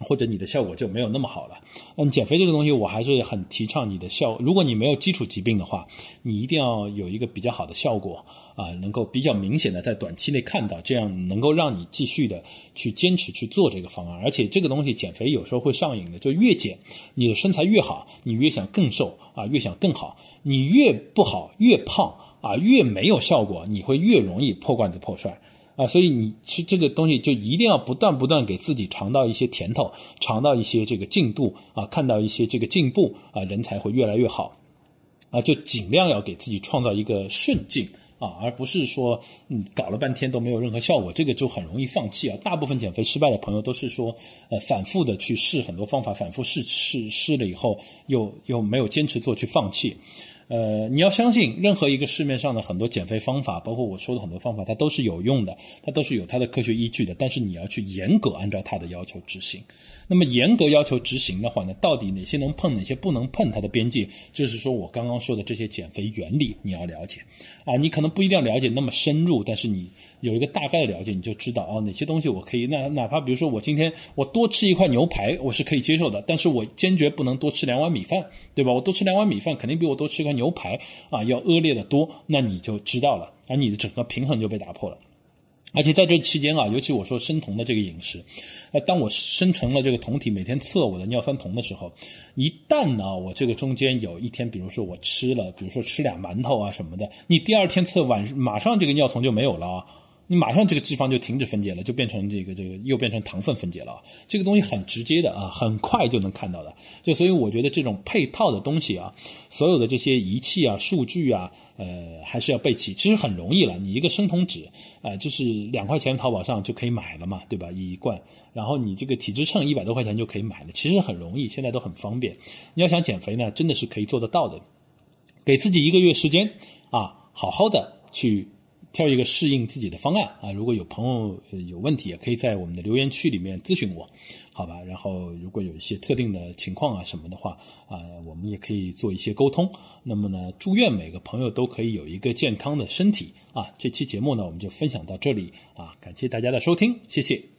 或者你的效果就没有那么好了。嗯，减肥这个东西我还是很提倡你的效。如果你没有基础疾病的话，你一定要有一个比较好的效果啊，能够比较明显的在短期内看到，这样能够让你继续的去坚持去做这个方案。而且这个东西减肥有时候会上瘾的，就越减你的身材越好，你越想更瘦啊，越想更好。你越不好越胖啊，越没有效果，你会越容易破罐子破摔。啊，所以你吃这个东西就一定要不断不断给自己尝到一些甜头，尝到一些这个进度啊，看到一些这个进步啊，人才会越来越好，啊，就尽量要给自己创造一个顺境啊，而不是说嗯搞了半天都没有任何效果，这个就很容易放弃啊。大部分减肥失败的朋友都是说，呃，反复的去试很多方法，反复试试试了以后，又又没有坚持做，去放弃。呃，你要相信，任何一个市面上的很多减肥方法，包括我说的很多方法，它都是有用的，它都是有它的科学依据的。但是你要去严格按照它的要求执行。那么严格要求执行的话呢，到底哪些能碰，哪些不能碰？它的边界，就是说我刚刚说的这些减肥原理，你要了解。啊，你可能不一定要了解那么深入，但是你有一个大概的了解，你就知道哦，哪些东西我可以。那哪怕比如说我今天我多吃一块牛排，我是可以接受的，但是我坚决不能多吃两碗米饭，对吧？我多吃两碗米饭，肯定比我多吃一块牛排啊要恶劣的多。那你就知道了，而你的整个平衡就被打破了。而且在这期间啊，尤其我说生酮的这个饮食，呃，当我生成了这个酮体，每天测我的尿酸酮的时候，一旦呢，我这个中间有一天，比如说我吃了，比如说吃俩馒头啊什么的，你第二天测晚马上这个尿酮就没有了啊。你马上这个脂肪就停止分解了，就变成这个这个又变成糖分分解了。这个东西很直接的啊，很快就能看到的。就所以我觉得这种配套的东西啊，所有的这些仪器啊、数据啊，呃，还是要备齐。其实很容易了，你一个生酮纸啊，就是两块钱淘宝上就可以买了嘛，对吧？一罐。然后你这个体脂秤一百多块钱就可以买了，其实很容易，现在都很方便。你要想减肥呢，真的是可以做得到的。给自己一个月时间啊，好好的去。挑一个适应自己的方案啊！如果有朋友有问题，也可以在我们的留言区里面咨询我，好吧？然后如果有一些特定的情况啊什么的话啊，我们也可以做一些沟通。那么呢，祝愿每个朋友都可以有一个健康的身体啊！这期节目呢，我们就分享到这里啊，感谢大家的收听，谢谢。